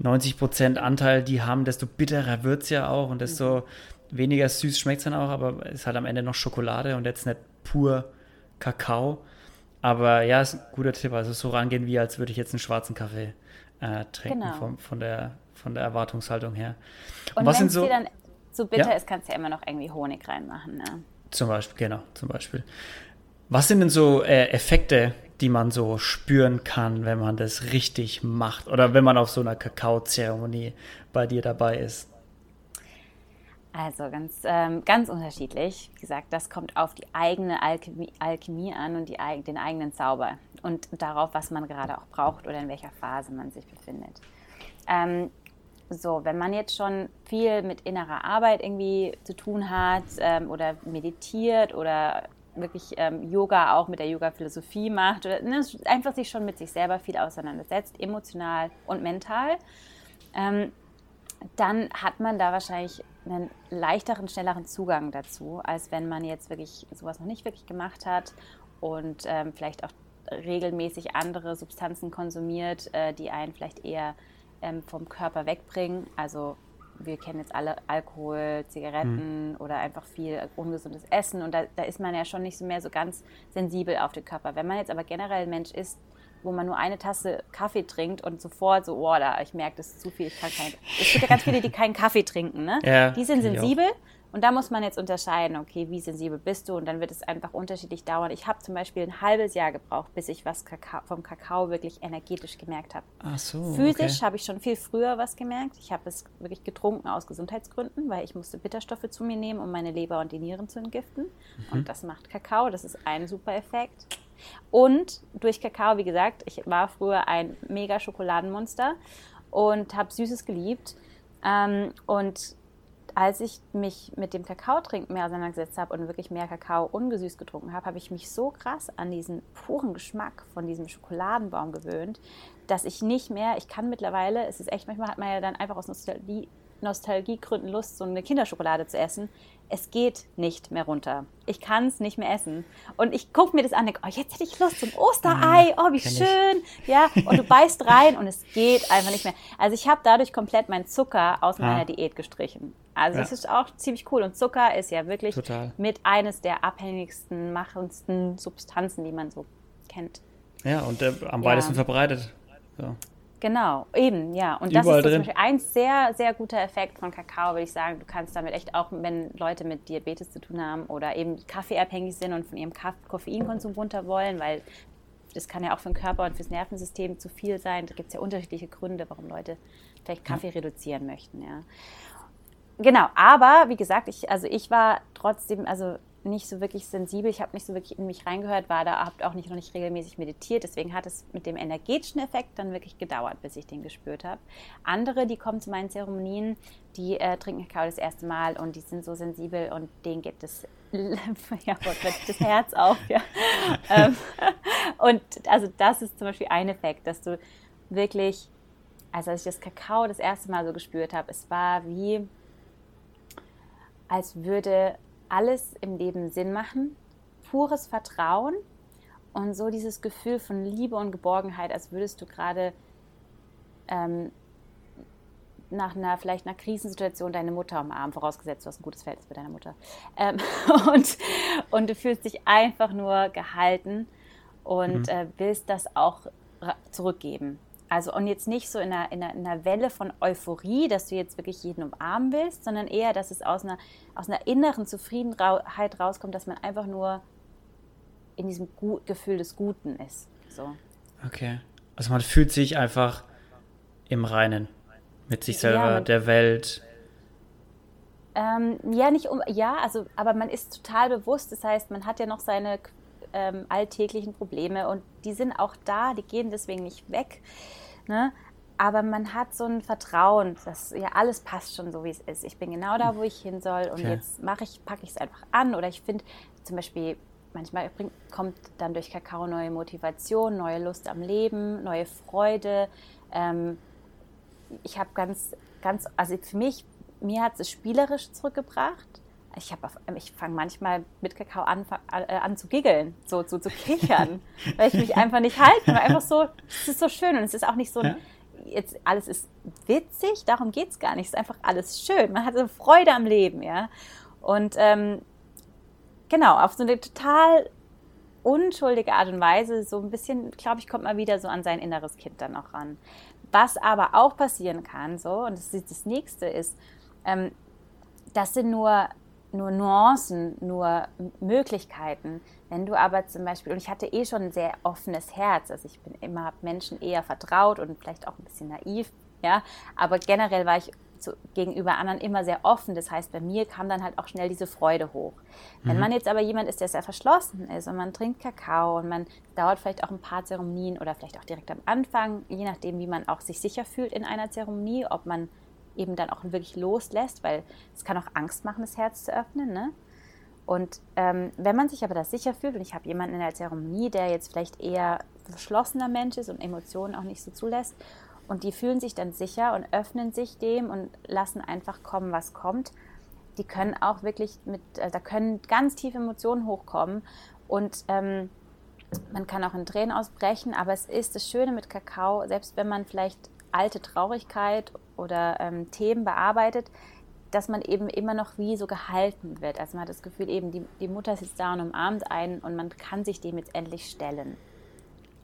90% Anteil die haben, desto bitterer wird es ja auch und desto mhm. weniger süß schmeckt es dann auch, aber es ist halt am Ende noch Schokolade und jetzt nicht pur Kakao. Aber ja, ist ein guter Tipp. Also so rangehen, wie als würde ich jetzt einen schwarzen Kaffee äh, trinken genau. von, von, der, von der Erwartungshaltung her. Und, Und was sind so. Dir dann so bitter ja? ist, kannst du ja immer noch irgendwie Honig reinmachen. Ne? Zum Beispiel, genau, zum Beispiel. Was sind denn so äh, Effekte, die man so spüren kann, wenn man das richtig macht? Oder wenn man auf so einer Kakaozeremonie bei dir dabei ist? Also ganz, ähm, ganz unterschiedlich. Wie gesagt, das kommt auf die eigene Alchemie, Alchemie an und die, den eigenen Zauber und darauf, was man gerade auch braucht oder in welcher Phase man sich befindet. Ähm, so, wenn man jetzt schon viel mit innerer Arbeit irgendwie zu tun hat ähm, oder meditiert oder wirklich ähm, Yoga auch mit der Yoga-Philosophie macht oder ne, einfach sich schon mit sich selber viel auseinandersetzt, emotional und mental, ähm, dann hat man da wahrscheinlich einen leichteren, schnelleren Zugang dazu, als wenn man jetzt wirklich sowas noch nicht wirklich gemacht hat und ähm, vielleicht auch regelmäßig andere Substanzen konsumiert, äh, die einen vielleicht eher ähm, vom Körper wegbringen. Also wir kennen jetzt alle Alkohol, Zigaretten mhm. oder einfach viel ungesundes Essen und da, da, ist man ja schon nicht so mehr so ganz sensibel auf den Körper. Wenn man jetzt aber generell ein Mensch ist, wo man nur eine Tasse Kaffee trinkt und sofort so, oh, da, ich merke, das ist zu viel, ich kann keinen. Es gibt ja ganz viele, die keinen Kaffee trinken, ne? Ja, die sind sensibel. Und da muss man jetzt unterscheiden, okay, wie sensibel bist du? Und dann wird es einfach unterschiedlich dauern. Ich habe zum Beispiel ein halbes Jahr gebraucht, bis ich was Kakao, vom Kakao wirklich energetisch gemerkt habe. Ach so. Physisch okay. habe ich schon viel früher was gemerkt. Ich habe es wirklich getrunken aus Gesundheitsgründen, weil ich musste Bitterstoffe zu mir nehmen, um meine Leber und die Nieren zu entgiften. Mhm. Und das macht Kakao. Das ist ein super Effekt. Und durch Kakao, wie gesagt, ich war früher ein mega Schokoladenmonster und habe Süßes geliebt. Ähm, und als ich mich mit dem Kakaotrinken mehr auseinandergesetzt habe und wirklich mehr Kakao ungesüßt getrunken habe, habe ich mich so krass an diesen puren Geschmack von diesem Schokoladenbaum gewöhnt, dass ich nicht mehr, ich kann mittlerweile, es ist echt, manchmal hat man ja dann einfach aus Nostalgie, Nostalgiegründen Lust, so eine Kinderschokolade zu essen es geht nicht mehr runter. Ich kann es nicht mehr essen. Und ich gucke mir das an denke, oh, jetzt hätte ich Lust zum Osterei. Oh, wie schön. Ich. Ja, und du beißt rein und es geht einfach nicht mehr. Also ich habe dadurch komplett meinen Zucker aus meiner Diät gestrichen. Also ja. das ist auch ziemlich cool. Und Zucker ist ja wirklich Total. mit eines der abhängigsten, machendsten Substanzen, die man so kennt. Ja, und äh, am weitesten ja. verbreitet. So. Genau, eben, ja. Und das Überall ist zum Beispiel ein sehr, sehr guter Effekt von Kakao, würde ich sagen. Du kannst damit echt auch, wenn Leute mit Diabetes zu tun haben oder eben kaffeeabhängig sind und von ihrem Koffeinkonsum runter wollen, weil das kann ja auch für den Körper und fürs Nervensystem zu viel sein. Da gibt es ja unterschiedliche Gründe, warum Leute vielleicht Kaffee ja. reduzieren möchten, ja. genau, aber wie gesagt, ich, also ich war trotzdem, also nicht so wirklich sensibel, ich habe nicht so wirklich in mich reingehört, war da, habe auch nicht noch nicht regelmäßig meditiert, deswegen hat es mit dem energetischen Effekt dann wirklich gedauert, bis ich den gespürt habe. Andere, die kommen zu meinen Zeremonien, die äh, trinken Kakao das erste Mal und die sind so sensibel und denen geht das, <laughs> ja, das Herz auf, ja. <laughs> Ähm, <laughs> und also das ist zum Beispiel ein Effekt, dass du wirklich, also als ich das Kakao das erste Mal so gespürt habe, es war wie, als würde alles im Leben Sinn machen, pures Vertrauen und so dieses Gefühl von Liebe und Geborgenheit, als würdest du gerade ähm, nach einer vielleicht einer Krisensituation deine Mutter umarmen, vorausgesetzt du hast ein gutes Verhältnis mit deiner Mutter. Ähm, <laughs> und, und du fühlst dich einfach nur gehalten und mhm. äh, willst das auch zurückgeben. Also und jetzt nicht so in einer, in, einer, in einer, Welle von Euphorie, dass du jetzt wirklich jeden umarmen willst, sondern eher, dass es aus einer, aus einer inneren Zufriedenheit rauskommt, dass man einfach nur in diesem Gut, Gefühl des Guten ist. So. Okay. Also man fühlt sich einfach im Reinen mit sich selber, ja, der Welt. Ähm, ja, nicht um, ja, also, aber man ist total bewusst. Das heißt, man hat ja noch seine ähm, alltäglichen Probleme und die sind auch da, die gehen deswegen nicht weg. Ne? Aber man hat so ein Vertrauen, dass ja alles passt schon so, wie es ist. Ich bin genau da, wo ich hin soll und okay. jetzt mache ich, packe ich es einfach an. Oder ich finde zum Beispiel, manchmal kommt dann durch Kakao neue Motivation, neue Lust am Leben, neue Freude. Ähm, ich habe ganz, ganz, also für mich, mir hat es spielerisch zurückgebracht ich, ich fange manchmal mit Kakao an, äh, an zu giggeln, so, so zu kichern, <laughs> weil ich mich einfach nicht halten kann. Einfach so, es ist so schön und es ist auch nicht so ein, jetzt alles ist witzig, darum geht es gar nicht. Es ist einfach alles schön. Man hat so Freude am Leben, ja. Und ähm, genau, auf so eine total unschuldige Art und Weise, so ein bisschen, glaube ich, kommt man wieder so an sein inneres Kind dann auch ran. Was aber auch passieren kann, so, und das, ist das nächste ist, ähm, das sind nur nur Nuancen, nur Möglichkeiten. Wenn du aber zum Beispiel, und ich hatte eh schon ein sehr offenes Herz, also ich bin immer Menschen eher vertraut und vielleicht auch ein bisschen naiv, ja, aber generell war ich zu, gegenüber anderen immer sehr offen. Das heißt, bei mir kam dann halt auch schnell diese Freude hoch. Mhm. Wenn man jetzt aber jemand ist, der sehr verschlossen ist und man trinkt Kakao und man dauert vielleicht auch ein paar Zeremonien oder vielleicht auch direkt am Anfang, je nachdem, wie man auch sich sicher fühlt in einer Zeremonie, ob man eben dann auch wirklich loslässt, weil es kann auch Angst machen, das Herz zu öffnen. Ne? Und ähm, wenn man sich aber da sicher fühlt, und ich habe jemanden in der Zeremonie, der jetzt vielleicht eher verschlossener Mensch ist und Emotionen auch nicht so zulässt, und die fühlen sich dann sicher und öffnen sich dem und lassen einfach kommen, was kommt, die können auch wirklich mit, äh, da können ganz tiefe Emotionen hochkommen und ähm, man kann auch in Tränen ausbrechen, aber es ist das Schöne mit Kakao, selbst wenn man vielleicht alte Traurigkeit oder ähm, Themen bearbeitet, dass man eben immer noch wie so gehalten wird. Also man hat das Gefühl, eben die, die Mutter sitzt da und umarmt einen und man kann sich dem jetzt endlich stellen.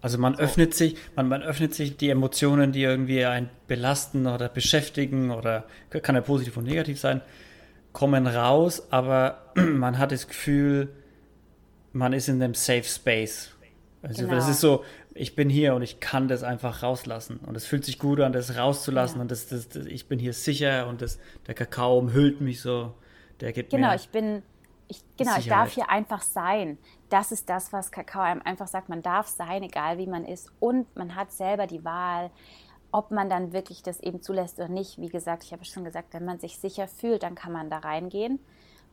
Also man öffnet sich, man, man öffnet sich die Emotionen, die irgendwie einen belasten oder beschäftigen oder kann ja positiv und negativ sein, kommen raus, aber <clears throat> man hat das Gefühl, man ist in einem Safe Space. Also genau. das ist so, ich bin hier und ich kann das einfach rauslassen. Und es fühlt sich gut an, das rauszulassen. Ja. Und das, das, das, ich bin hier sicher und das, der Kakao umhüllt mich so. Der gibt genau, mir ich bin, ich, genau, ich darf hier einfach sein. Das ist das, was Kakao einem einfach sagt. Man darf sein, egal wie man ist. Und man hat selber die Wahl, ob man dann wirklich das eben zulässt oder nicht. Wie gesagt, ich habe schon gesagt, wenn man sich sicher fühlt, dann kann man da reingehen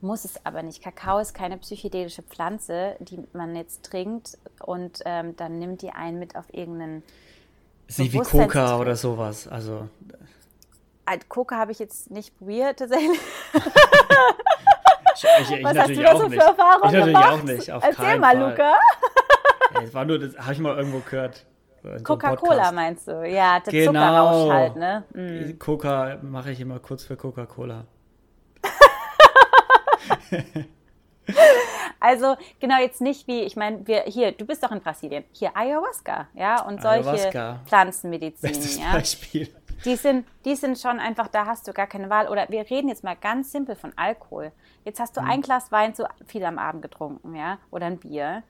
muss es aber nicht. Kakao ist keine psychedelische Pflanze, die man jetzt trinkt und ähm, dann nimmt die einen mit auf irgendeinen. Ist nicht wie Coca oder sowas. Also. Coca habe ich jetzt nicht probiert tatsächlich. ich, ich, ich Was hast du da so für Erfahrungen Ich natürlich gemacht? auch nicht. Erzähl mal, Fall. Luca. <laughs> das war nur, das habe ich mal irgendwo gehört. Coca-Cola so meinst du? Ja, der genau. Zuckerrausch halt, ne? Mm. Coca mache ich immer kurz für Coca-Cola. <laughs> Also genau jetzt nicht wie, ich meine, wir hier, du bist doch in Brasilien, hier Ayahuasca, ja, und solche Ayahuasca. Pflanzenmedizin, Bestes ja. Beispiel. Die sind, die sind schon einfach, da hast du gar keine Wahl. Oder wir reden jetzt mal ganz simpel von Alkohol. Jetzt hast du mhm. ein Glas Wein zu viel am Abend getrunken, ja, oder ein Bier,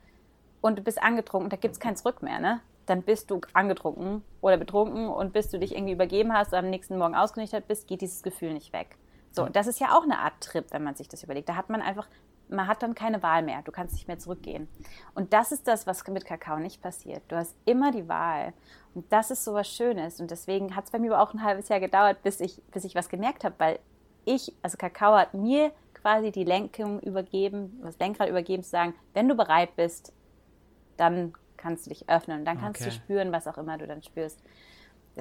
und du bist angetrunken, da gibt es kein Zurück mehr, ne? Dann bist du angetrunken oder betrunken und bis du dich irgendwie übergeben hast oder am nächsten Morgen ausgenüchtert bist, geht dieses Gefühl nicht weg. So, das ist ja auch eine Art Trip, wenn man sich das überlegt. Da hat man einfach, man hat dann keine Wahl mehr. Du kannst nicht mehr zurückgehen. Und das ist das, was mit Kakao nicht passiert. Du hast immer die Wahl. Und das ist so was Schönes. Und deswegen hat es bei mir auch ein halbes Jahr gedauert, bis ich, bis ich was gemerkt habe, weil ich, also Kakao hat mir quasi die Lenkung übergeben, das Lenkrad übergeben, zu sagen, wenn du bereit bist, dann kannst du dich öffnen und dann kannst okay. du spüren, was auch immer du dann spürst.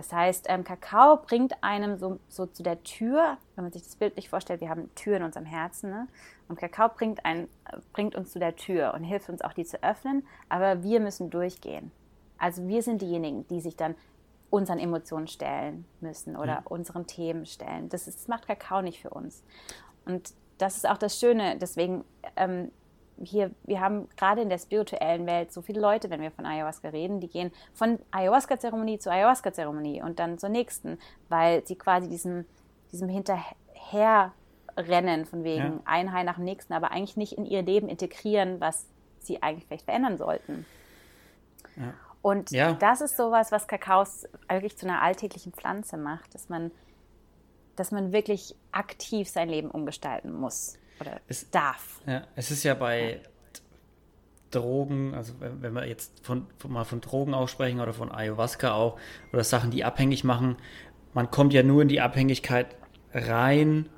Das heißt, ähm, Kakao bringt einem so, so, zu der Tür, wenn man sich das Bild nicht vorstellt, wir haben Tür in unserem Herzen, ne? und Kakao bringt, ein, bringt uns zu der Tür und hilft uns auch, die zu öffnen, aber wir müssen durchgehen. Also wir sind diejenigen, die sich dann unseren Emotionen stellen müssen oder ja. unseren Themen stellen. Das, ist, das macht Kakao nicht für uns. Und das ist auch das Schöne. Deswegen, ähm, hier, wir haben gerade in der spirituellen Welt so viele Leute, wenn wir von Ayahuasca reden, die gehen von Ayahuasca-Zeremonie zu Ayahuasca-Zeremonie und dann zur nächsten, weil sie quasi diesem, diesem Hinterherrennen von wegen ja. ein High nach dem nächsten, aber eigentlich nicht in ihr Leben integrieren, was sie eigentlich vielleicht verändern sollten. Ja. Und ja. das ist sowas, was Kakaos wirklich zu einer alltäglichen Pflanze macht, dass man, dass man wirklich aktiv sein Leben umgestalten muss oder es darf. Ja, es ist ja bei ja. Drogen, also wenn, wir jetzt von, von, mal von Drogen aussprechen oder von Ayahuasca auch, oder Sachen, die abhängig machen, man kommt ja nur in die Abhängigkeit rein,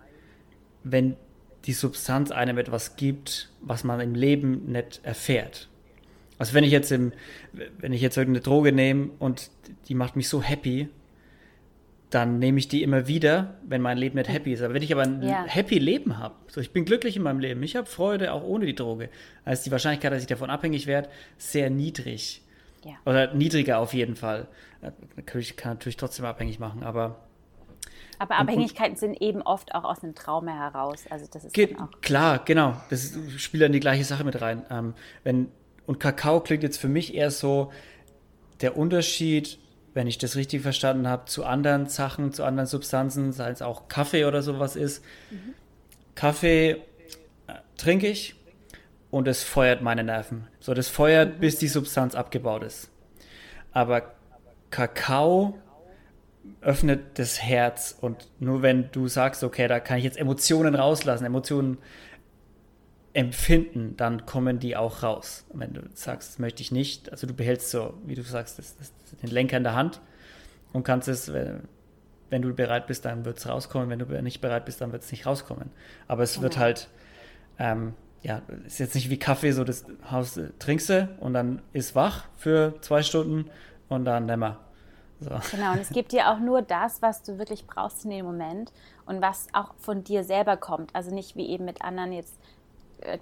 wenn die Substanz einem etwas gibt, was man im Leben nicht erfährt. Also wenn ich jetzt im, wenn ich jetzt irgendeine Droge nehme und die macht mich so happy, dann nehme ich die immer wieder, wenn mein Leben nicht happy ist. Aber wenn ich aber ein ja. happy Leben habe, so ich bin glücklich in meinem Leben, ich habe Freude auch ohne die Droge, dann ist die Wahrscheinlichkeit, dass ich davon abhängig werde, sehr niedrig. Ja. Oder niedriger auf jeden Fall. Natürlich kann natürlich trotzdem abhängig machen, aber aber Abhängigkeiten sind eben oft auch aus einem Traum heraus. Also das ist geht, klar, genau. Das spielt dann die gleiche Sache mit rein. Ähm, wenn und Kakao klingt jetzt für mich eher so der Unterschied, wenn ich das richtig verstanden habe, zu anderen Sachen, zu anderen Substanzen, sei es auch Kaffee oder sowas ist. Mhm. Kaffee äh, trinke ich und es feuert meine Nerven. So, das feuert, mhm. bis die Substanz abgebaut ist. Aber Kakao öffnet das Herz und nur wenn du sagst, okay, da kann ich jetzt Emotionen rauslassen, Emotionen empfinden, dann kommen die auch raus. Wenn du sagst, das möchte ich nicht, also du behältst so, wie du sagst, das, das, den Lenker in der Hand und kannst es, wenn du bereit bist, dann wird es rauskommen. Wenn du nicht bereit bist, dann wird es nicht rauskommen. Aber es genau. wird halt, ähm, ja, ist jetzt nicht wie Kaffee, so das Haus äh, trinkst du und dann ist wach für zwei Stunden und dann nimmer. So. Genau, und es gibt dir auch nur das, was du wirklich brauchst in dem Moment und was auch von dir selber kommt. Also nicht wie eben mit anderen jetzt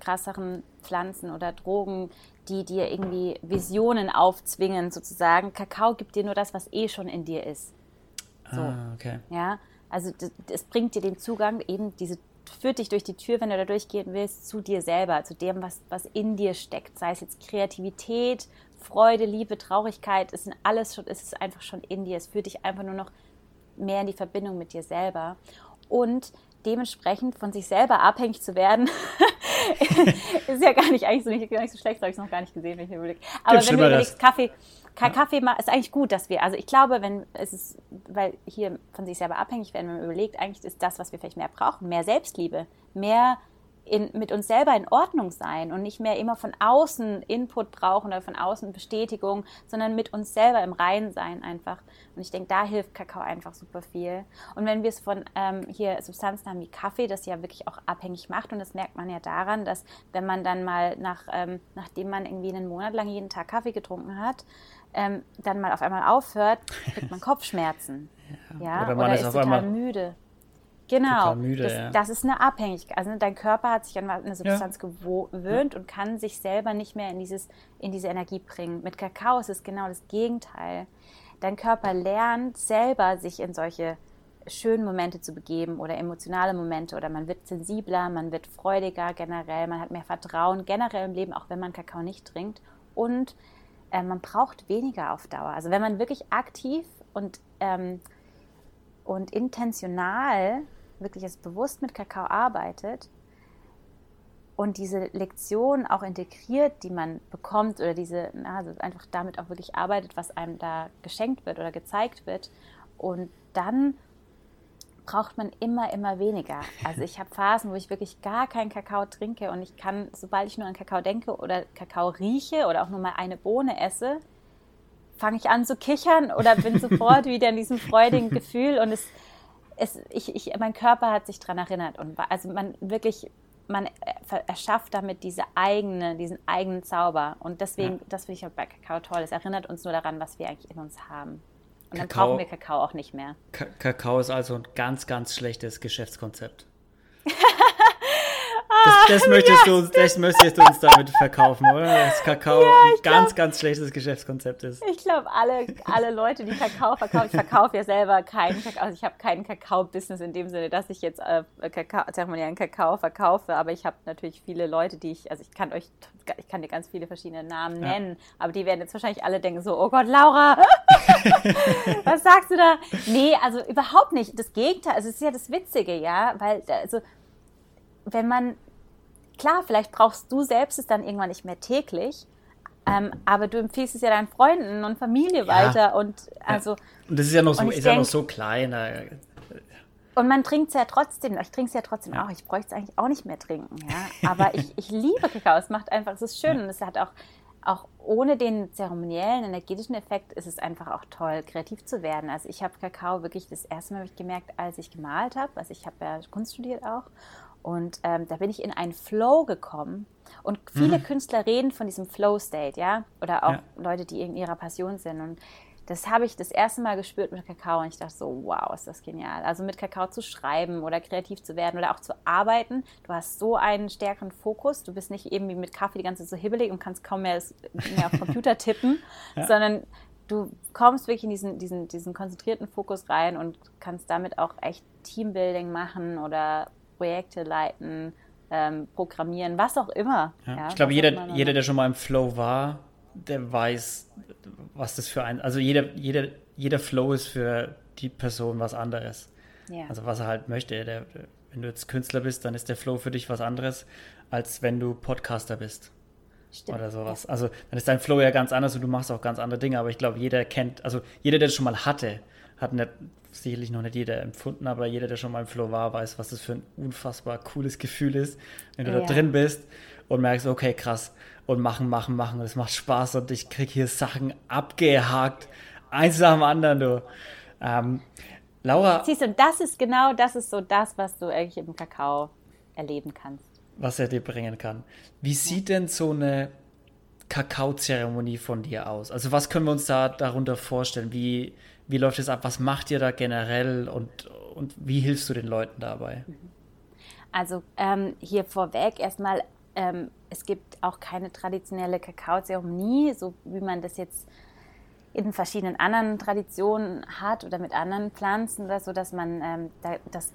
krasseren Pflanzen oder Drogen, die dir irgendwie Visionen aufzwingen, sozusagen. Kakao gibt dir nur das, was eh schon in dir ist. So. Ah, okay. Ja, also es bringt dir den Zugang, eben diese führt dich durch die Tür, wenn du da durchgehen willst, zu dir selber, zu dem, was, was in dir steckt. Sei es jetzt Kreativität, Freude, Liebe, Traurigkeit, es sind alles schon, es ist einfach schon in dir. Es führt dich einfach nur noch mehr in die Verbindung mit dir selber. Und dementsprechend von sich selber abhängig zu werden, <laughs> ist ja gar nicht eigentlich so, nicht, gar nicht so schlecht, habe ich noch gar nicht gesehen, wenn ich mir überlege. Aber Gibt wenn du überlegst, Kaffee, Kaffee ist eigentlich gut, dass wir, also ich glaube, wenn es ist, weil hier von sich selber abhängig werden, wenn man überlegt, eigentlich ist das, was wir vielleicht mehr brauchen, mehr Selbstliebe, mehr in, mit uns selber in Ordnung sein und nicht mehr immer von außen Input brauchen oder von außen Bestätigung, sondern mit uns selber im Reinen sein einfach. Und ich denke, da hilft Kakao einfach super viel. Und wenn wir es von ähm, hier Substanzen haben wie Kaffee, das ja wirklich auch abhängig macht, und das merkt man ja daran, dass wenn man dann mal nach, ähm, nachdem man irgendwie einen Monat lang jeden Tag Kaffee getrunken hat, ähm, dann mal auf einmal aufhört, kriegt man <laughs> Kopfschmerzen. ja, ja? Oder, man oder ist, ist total müde. Genau. Müde, das, ja. das, ist eine Abhängigkeit. Also dein Körper hat sich an eine Substanz ja. gewöhnt und kann sich selber nicht mehr in, dieses, in diese Energie bringen. Mit Kakao ist es genau das Gegenteil. Dein Körper lernt selber, sich in solche schönen Momente zu begeben oder emotionale Momente oder man wird sensibler, man wird freudiger generell, man hat mehr Vertrauen generell im Leben, auch wenn man Kakao nicht trinkt. Und äh, man braucht weniger auf Dauer. Also wenn man wirklich aktiv und, ähm, und intentional wirklich jetzt bewusst mit Kakao arbeitet und diese Lektion auch integriert, die man bekommt oder diese, also einfach damit auch wirklich arbeitet, was einem da geschenkt wird oder gezeigt wird und dann braucht man immer, immer weniger. Also ich habe Phasen, wo ich wirklich gar keinen Kakao trinke und ich kann, sobald ich nur an Kakao denke oder Kakao rieche oder auch nur mal eine Bohne esse, fange ich an zu kichern oder bin <laughs> sofort wieder in diesem freudigen Gefühl und es, es, ich, ich, mein Körper hat sich daran erinnert und also man wirklich, man erschafft damit diese eigene, diesen eigenen Zauber und deswegen, ja. das finde ich auch bei Kakao toll. Es erinnert uns nur daran, was wir eigentlich in uns haben. Und dann Kakao, brauchen wir Kakao auch nicht mehr. Kakao ist also ein ganz, ganz schlechtes Geschäftskonzept. Das, das, möchtest ja, du, das möchtest du uns damit verkaufen, oder? Dass Kakao ja, ein ganz, glaub, ganz schlechtes Geschäftskonzept ist. Ich glaube, alle, alle Leute, die Kakao verkaufen, ich verkaufe ja selber keinen Kakao, also ich habe keinen Kakao-Business in dem Sinne, dass ich jetzt äh, Kakao, zeremoniellen Kakao verkaufe, aber ich habe natürlich viele Leute, die ich, also ich kann euch, ich kann dir ganz viele verschiedene Namen ja. nennen, aber die werden jetzt wahrscheinlich alle denken so, oh Gott, Laura, <laughs> was sagst du da? Nee, also überhaupt nicht. Das Gegenteil, also es ist ja das Witzige, ja, weil, also wenn man klar, vielleicht brauchst du selbst es dann irgendwann nicht mehr täglich, ähm, aber du empfiehlst es ja deinen Freunden und Familie ja. weiter und also. Und das ist ja noch so, ist denk, ja noch so klein. Äh, und man trinkt es ja trotzdem, ich trinke es ja trotzdem auch, ich bräuchte es eigentlich auch nicht mehr trinken, ja. Aber ich, <laughs> ich liebe Kakao, es macht einfach, es ist schön ja. und es hat auch, auch ohne den zeremoniellen, energetischen Effekt ist es einfach auch toll, kreativ zu werden. Also ich habe Kakao wirklich das erste Mal gemerkt, als ich gemalt habe, also ich habe ja Kunst studiert auch und ähm, da bin ich in einen Flow gekommen. Und viele mhm. Künstler reden von diesem Flow-State, ja? Oder auch ja. Leute, die in ihrer Passion sind. Und das habe ich das erste Mal gespürt mit Kakao und ich dachte so, wow, ist das genial. Also mit Kakao zu schreiben oder kreativ zu werden oder auch zu arbeiten. Du hast so einen stärkeren Fokus. Du bist nicht eben wie mit Kaffee die ganze Zeit so hibbelig und kannst kaum mehr, mehr auf Computer <laughs> tippen, ja. sondern du kommst wirklich in diesen, diesen, diesen konzentrierten Fokus rein und kannst damit auch echt Teambuilding machen oder Projekte leiten, ähm, programmieren, was auch immer. Ja, ja, ich glaube, jeder, jeder, der schon mal im Flow war, der weiß, was das für ein, also jeder, jeder, jeder Flow ist für die Person was anderes. Ja. Also was er halt möchte. Der, wenn du jetzt Künstler bist, dann ist der Flow für dich was anderes, als wenn du Podcaster bist. Stimmt. Oder sowas. Also dann ist dein Flow ja ganz anders und du machst auch ganz andere Dinge. Aber ich glaube, jeder kennt, also jeder, der das schon mal hatte, hat eine sicherlich noch nicht jeder empfunden, aber jeder, der schon mal im Flow war, weiß, was das für ein unfassbar cooles Gefühl ist, wenn du ja. da drin bist und merkst, okay, krass, und machen, machen, machen, und es macht Spaß und ich krieg hier Sachen abgehakt, eins nach dem anderen, du. Ähm, Laura. Siehst du, das ist genau, das ist so das, was du eigentlich im Kakao erleben kannst. Was er dir bringen kann. Wie sieht denn so eine Kakaozeremonie von dir aus? Also was können wir uns da darunter vorstellen? Wie, wie läuft es ab? Was macht ihr da generell und, und wie hilfst du den Leuten dabei? Also ähm, hier vorweg erstmal, ähm, es gibt auch keine traditionelle Kakaozeremonie, so wie man das jetzt in verschiedenen anderen Traditionen hat oder mit anderen Pflanzen oder so, dass man ähm, da, das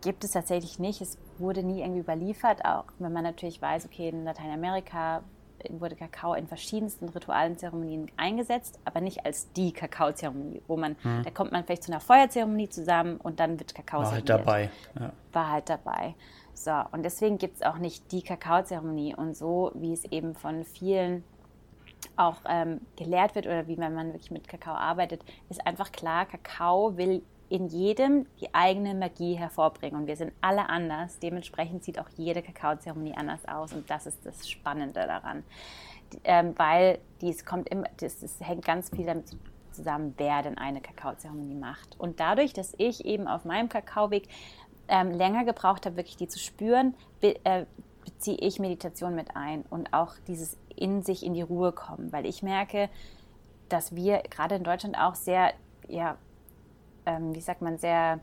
gibt es tatsächlich nicht. Es wurde nie irgendwie überliefert, auch wenn man natürlich weiß, okay, in Lateinamerika wurde Kakao in verschiedensten ritualen Zeremonien eingesetzt, aber nicht als die Kakaozeremonie, wo man, hm. da kommt man vielleicht zu einer Feuerzeremonie zusammen und dann wird Kakao War halt dabei. Ja. War halt dabei. So, und deswegen gibt es auch nicht die Kakaozeremonie und so, wie es eben von vielen auch ähm, gelehrt wird oder wie man wirklich mit Kakao arbeitet, ist einfach klar, Kakao will in jedem die eigene Magie hervorbringen. Und wir sind alle anders. Dementsprechend sieht auch jede Kakaozeremonie anders aus. Und das ist das Spannende daran. Ähm, weil dies kommt immer, das, das hängt ganz viel damit zusammen, wer denn eine Kakaozeremonie macht. Und dadurch, dass ich eben auf meinem Kakaoweg ähm, länger gebraucht habe, wirklich die zu spüren, be, äh, beziehe ich Meditation mit ein und auch dieses in sich in die Ruhe kommen, weil ich merke, dass wir gerade in Deutschland auch sehr ja, ähm, wie sagt man, sehr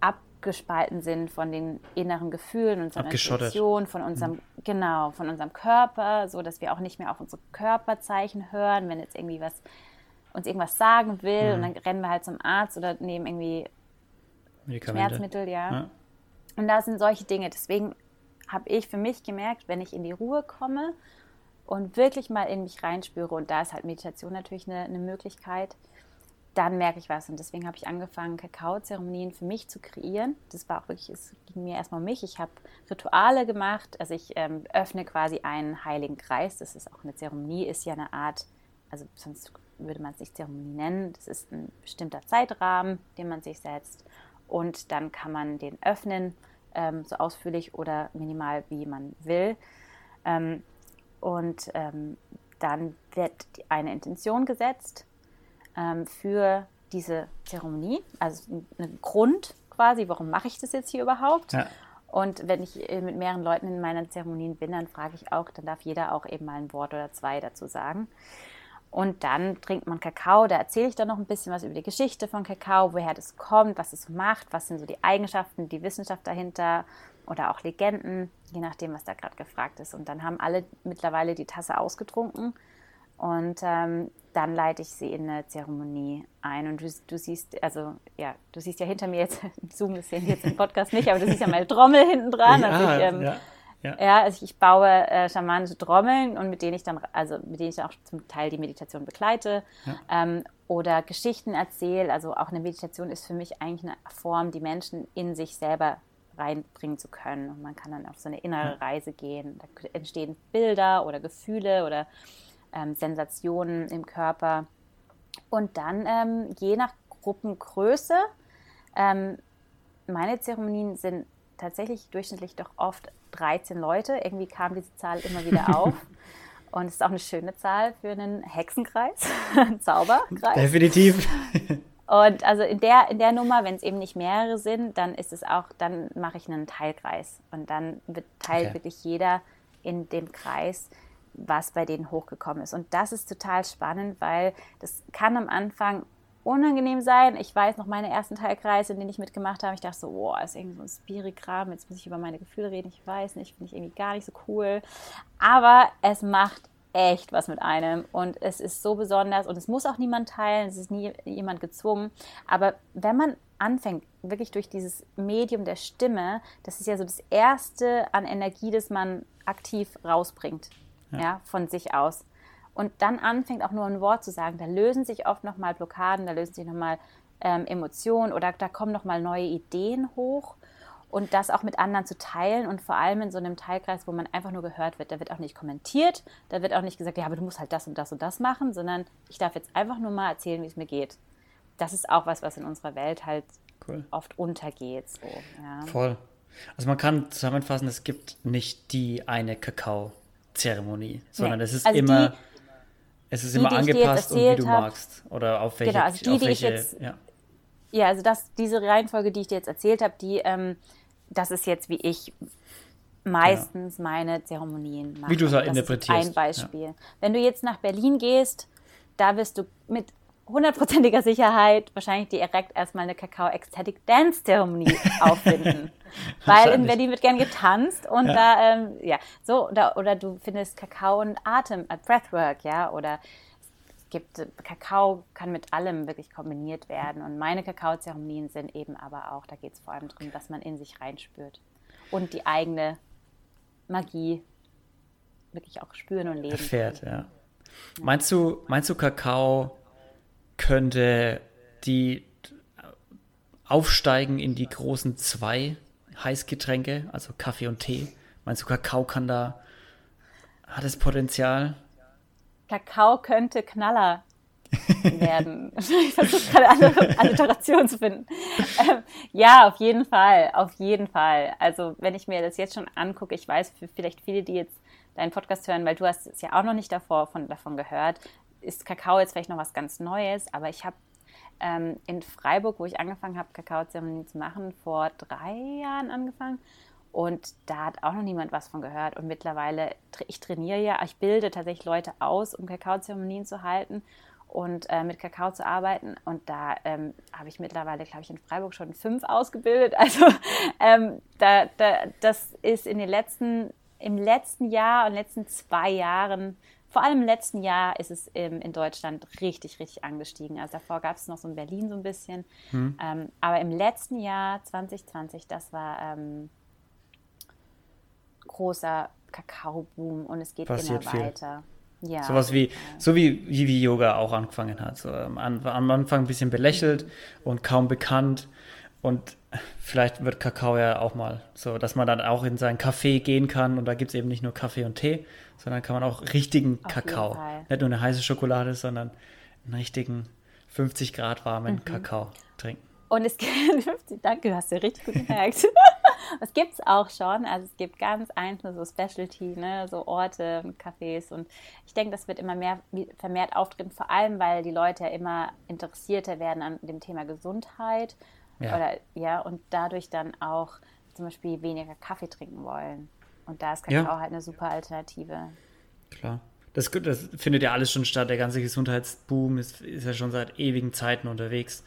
abgespalten sind von den inneren Gefühlen, unserer Intuition, von unserem, mhm. genau, von unserem Körper, so dass wir auch nicht mehr auf unsere Körperzeichen hören, wenn jetzt irgendwie was uns irgendwas sagen will mhm. und dann rennen wir halt zum Arzt oder nehmen irgendwie Schmerzmittel, ja. ja. Und da sind solche Dinge. Deswegen habe ich für mich gemerkt, wenn ich in die Ruhe komme und wirklich mal in mich reinspüre, und da ist halt Meditation natürlich eine, eine Möglichkeit, dann merke ich was. Und deswegen habe ich angefangen, Kakaozeremonien für mich zu kreieren. Das war auch wirklich, es ging mir erstmal um mich. Ich habe Rituale gemacht. Also ich ähm, öffne quasi einen heiligen Kreis. Das ist auch eine Zeremonie, ist ja eine Art, also sonst würde man es nicht Zeremonie nennen. Das ist ein bestimmter Zeitrahmen, den man sich setzt. und dann kann man den öffnen, ähm, so ausführlich oder minimal wie man will. Ähm, und ähm, dann wird eine Intention gesetzt ähm, für diese Zeremonie, also ein Grund quasi, warum mache ich das jetzt hier überhaupt? Ja. Und wenn ich äh, mit mehreren Leuten in meinen Zeremonien bin, dann frage ich auch, dann darf jeder auch eben mal ein Wort oder zwei dazu sagen. Und dann trinkt man Kakao, da erzähle ich dann noch ein bisschen was über die Geschichte von Kakao, woher das kommt, was es macht, was sind so die Eigenschaften, die Wissenschaft dahinter oder auch Legenden, je nachdem, was da gerade gefragt ist. Und dann haben alle mittlerweile die Tasse ausgetrunken und ähm, dann leite ich sie in eine Zeremonie ein. Und du, du, siehst, also ja, du siehst ja hinter mir jetzt, <laughs> Zoom, das sehen wir jetzt im Podcast nicht, aber du siehst ja meine Trommel hinten dran. Ja, also ich, ähm, ja, ja. ja, also ich baue äh, schamanische Trommeln und mit denen ich dann, also mit denen ich dann auch zum Teil die Meditation begleite. Ähm, oder Geschichten erzähle. Also auch eine Meditation ist für mich eigentlich eine Form, die Menschen in sich selber reinbringen zu können. Und man kann dann auf so eine innere Reise gehen. Da entstehen Bilder oder Gefühle oder ähm, Sensationen im Körper. Und dann ähm, je nach Gruppengröße, ähm, meine Zeremonien sind tatsächlich durchschnittlich doch oft 13 Leute. Irgendwie kam diese Zahl immer wieder <laughs> auf. Und es ist auch eine schöne Zahl für einen Hexenkreis, <laughs> einen Zauberkreis. Definitiv. Und also in der, in der Nummer, wenn es eben nicht mehrere sind, dann ist es auch, dann mache ich einen Teilkreis. Und dann wird teilt okay. wirklich jeder in dem Kreis was bei denen hochgekommen ist. Und das ist total spannend, weil das kann am Anfang unangenehm sein. Ich weiß noch meine ersten Teilkreise, in denen ich mitgemacht habe. Ich dachte so, boah, ist irgendwie so ein Spiri-Kram. Jetzt muss ich über meine Gefühle reden. Ich weiß nicht, finde ich irgendwie gar nicht so cool. Aber es macht echt was mit einem und es ist so besonders und es muss auch niemand teilen. Es ist nie jemand gezwungen. Aber wenn man anfängt, wirklich durch dieses Medium der Stimme, das ist ja so das erste an Energie, das man aktiv rausbringt ja. ja. von sich aus. Und dann anfängt auch nur ein Wort zu sagen, da lösen sich oft nochmal Blockaden, da lösen sich nochmal ähm, Emotionen oder da kommen nochmal neue Ideen hoch. Und das auch mit anderen zu teilen und vor allem in so einem Teilkreis, wo man einfach nur gehört wird. Da wird auch nicht kommentiert, da wird auch nicht gesagt, ja, aber du musst halt das und das und das machen, sondern ich darf jetzt einfach nur mal erzählen, wie es mir geht. Das ist auch was, was in unserer Welt halt cool. oft untergeht. So, ja. Voll. Also man kann zusammenfassen, es gibt nicht die eine Kakao Zeremonie, sondern nee. es ist also immer, die, es ist die, immer angepasst und wie du hab, magst oder auf welche. Genau, also die, die welche, ich jetzt, ja. ja, also das, diese Reihenfolge, die ich dir jetzt erzählt habe, die, ähm, das ist jetzt wie ich meistens ja. meine Zeremonien mache. Wie du es interpretierst. ein Beispiel. Ja. Wenn du jetzt nach Berlin gehst, da wirst du mit hundertprozentiger Sicherheit wahrscheinlich direkt erstmal eine Kakao Ecstatic Dance Zeremonie <laughs> auffinden. Weil in Berlin wird gern getanzt und ja. da, ähm, ja, so, oder, oder du findest Kakao und Atem, äh, Breathwork, ja, oder es gibt, äh, Kakao kann mit allem wirklich kombiniert werden und meine Kakao-Zeremonien sind eben aber auch, da geht es vor allem darum, dass man in sich reinspürt und die eigene Magie wirklich auch spüren und leben. Erfährt, ja. ja. Meinst du, meinst du, Kakao könnte die aufsteigen in die großen zwei Heißgetränke, also Kaffee und Tee? Meinst du, Kakao kann da, hat es Potenzial? Kakao könnte Knaller <laughs> werden. ich versuche gerade eine Alliteration zu finden. Ähm, ja, auf jeden Fall, auf jeden Fall. Also wenn ich mir das jetzt schon angucke, ich weiß für vielleicht viele, die jetzt deinen Podcast hören, weil du hast es ja auch noch nicht davor von, davon gehört, ist Kakao jetzt vielleicht noch was ganz Neues, aber ich habe ähm, in Freiburg, wo ich angefangen habe, Kakaozeremonien zu machen, vor drei Jahren angefangen. Und da hat auch noch niemand was von gehört. Und mittlerweile, ich trainiere ja, ich bilde tatsächlich Leute aus, um Kakaozeremonien zu halten und äh, mit Kakao zu arbeiten. Und da ähm, habe ich mittlerweile, glaube ich, in Freiburg schon fünf ausgebildet. <laughs> Also ähm, da, da, das ist in den letzten, im letzten Jahr und letzten zwei Jahren vor allem im letzten Jahr ist es ähm, in Deutschland richtig, richtig angestiegen. Also davor gab es noch so in Berlin so ein bisschen. Hm. Ähm, aber im letzten Jahr 2020, das war ähm, großer Kakaoboom und es geht Passiert immer weiter. Viel. Ja, Sowas wie, so wie, wie, wie Yoga auch angefangen hat. So, am, am Anfang ein bisschen belächelt mhm. und kaum bekannt. Und vielleicht wird Kakao ja auch mal so, dass man dann auch in seinen Café gehen kann und da gibt es eben nicht nur Kaffee und Tee, sondern kann man auch richtigen Auf Kakao, nicht nur eine heiße Schokolade, sondern einen richtigen 50 Grad warmen mhm. Kakao trinken. Und es gibt, <laughs> danke, du hast ja richtig gut <laughs> gemerkt. es gibt es auch schon. Also es gibt ganz einzelne so Specialty, ne, so Orte, Cafés. Und ich denke, das wird immer mehr vermehrt auftreten, vor allem, weil die Leute ja immer interessierter werden an dem Thema Gesundheit. Ja. Oder ja, und dadurch dann auch zum Beispiel weniger Kaffee trinken wollen. Und da ist Kakao ja. halt eine super Alternative. Klar. Das, das, findet ja alles schon statt. Der ganze Gesundheitsboom ist, ist ja schon seit ewigen Zeiten unterwegs.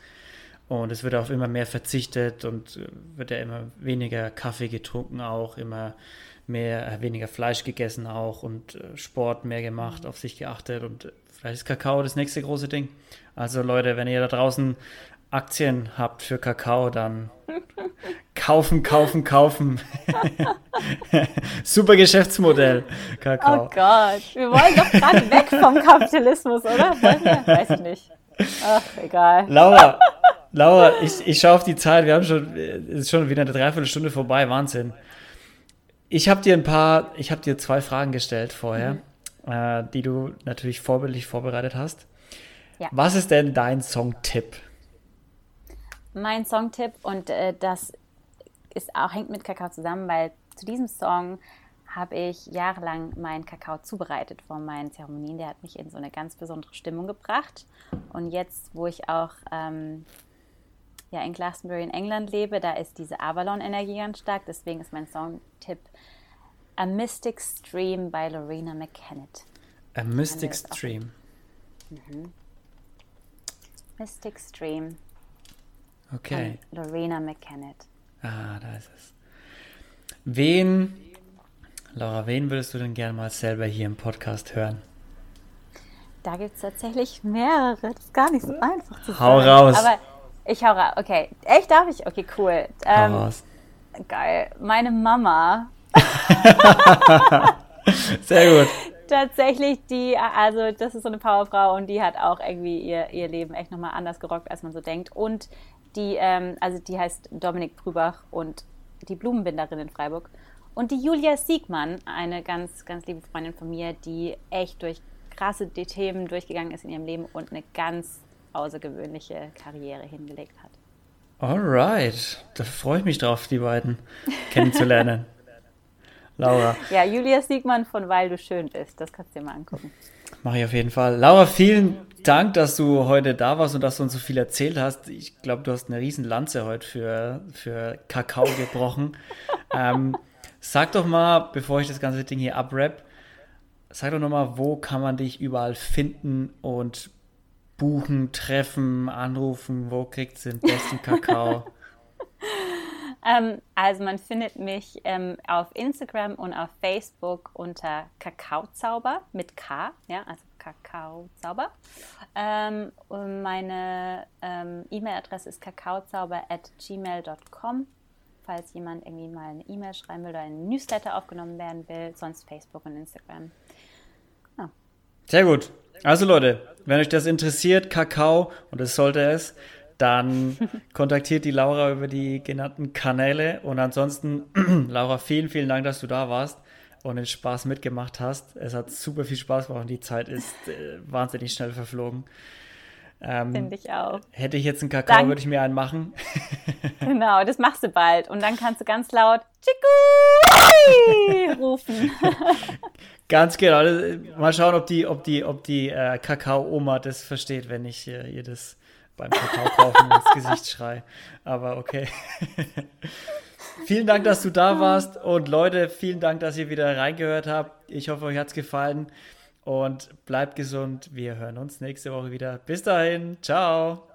Und es wird auf immer mehr verzichtet und äh, wird ja immer weniger Kaffee getrunken auch, immer mehr, äh, weniger Fleisch gegessen auch und äh, Sport mehr gemacht, mhm. auf sich geachtet und vielleicht ist Kakao das nächste große Ding. Also Leute, wenn ihr da draußen Aktien habt für Kakao, dann <laughs> kaufen, kaufen, kaufen. <laughs> Super Geschäftsmodell, Kakao. Oh Gott, wir wollen doch gerade weg vom Kapitalismus, oder? Weiß ich nicht. Ach, egal. Laura, Laura, ich, ich schaue auf die Zeit. Wir haben schon, es ist schon wieder eine Dreiviertelstunde vorbei. Wahnsinn. Ich habe dir ein paar, ich habe dir zwei Fragen gestellt vorher, mhm. äh, die du natürlich vorbildlich vorbereitet hast. Ja. Was ist denn dein Songtipp? mein Songtipp und äh, das ist auch, hängt mit Kakao zusammen, weil zu diesem Song habe ich jahrelang meinen Kakao zubereitet vor meinen Zeremonien. Der hat mich in so eine ganz besondere Stimmung gebracht. Und jetzt, wo ich auch ähm, ja, in Glastonbury in England lebe, da ist diese Avalon-Energie ganz stark. Deswegen ist mein Songtipp A Mystic Stream by Lorena McKennitt. A Mystic Stream. Mhm. Mystic Stream Okay. Lorena McKennitt. Ah, da ist es. Wen, Laura, wen würdest du denn gerne mal selber hier im Podcast hören? Da gibt es tatsächlich mehrere. Das ist gar nicht so einfach zu hau sagen. Hau raus. Aber ich hau raus. Okay. Echt darf ich? Okay, cool. Ähm, hau raus. Geil. Meine Mama. <laughs> Sehr gut. Tatsächlich, die, also das ist so eine Powerfrau und die hat auch irgendwie ihr, ihr Leben echt nochmal anders gerockt, als man so denkt. Und die, ähm, also die heißt Dominik Brübach und die Blumenbinderin in Freiburg. Und die Julia Siegmann, eine ganz, ganz liebe Freundin von mir, die echt durch krasse Themen durchgegangen ist in ihrem Leben und eine ganz außergewöhnliche Karriere hingelegt hat. Alright, da freue ich mich drauf, die beiden kennenzulernen. <laughs> Laura. Ja, Julia Siegmann von Weil du schön bist, das kannst du dir mal angucken. Mache ich auf jeden Fall. Laura, vielen Dank, dass du heute da warst und dass du uns so viel erzählt hast. Ich glaube, du hast eine riesen Lanze heute für, für Kakao gebrochen. <laughs> ähm, sag doch mal, bevor ich das ganze Ding hier abrapp, sag doch nochmal, wo kann man dich überall finden und buchen, treffen, anrufen? Wo kriegt es den besten Kakao? <laughs> Ähm, also man findet mich ähm, auf Instagram und auf Facebook unter Kakaozauber mit K, ja, also Kakaozauber. Ähm, meine ähm, E-Mail-Adresse ist kakaozauber@gmail.com, falls jemand irgendwie mal eine E-Mail schreiben will oder ein Newsletter aufgenommen werden will, sonst Facebook und Instagram. Genau. Sehr gut. Also Leute, wenn euch das interessiert, Kakao, und es sollte es, dann <laughs> kontaktiert die Laura über die genannten Kanäle. Und ansonsten, <clears throat> Laura, vielen, vielen Dank, dass du da warst und den Spaß mitgemacht hast. Es hat super viel Spaß gemacht und die Zeit ist äh, wahnsinnig schnell verflogen. Ähm, Finde ich auch. Hätte ich jetzt einen Kakao, Dank. würde ich mir einen machen. <laughs> <laughs> genau, das machst du bald. Und dann kannst du ganz laut Chiku rufen. <laughs> ganz genau. Mal schauen, ob die, ob die, ob die äh, Kakao-Oma das versteht, wenn ich äh, ihr das beim Kakao kaufen ins Gesicht schrei. Aber okay. Vielen Dank, dass du da warst. Und Leute, vielen Dank, dass ihr wieder reingehört habt. Ich hoffe, euch hat es gefallen. Und bleibt gesund. Wir hören uns nächste Woche wieder. Bis dahin. Ciao.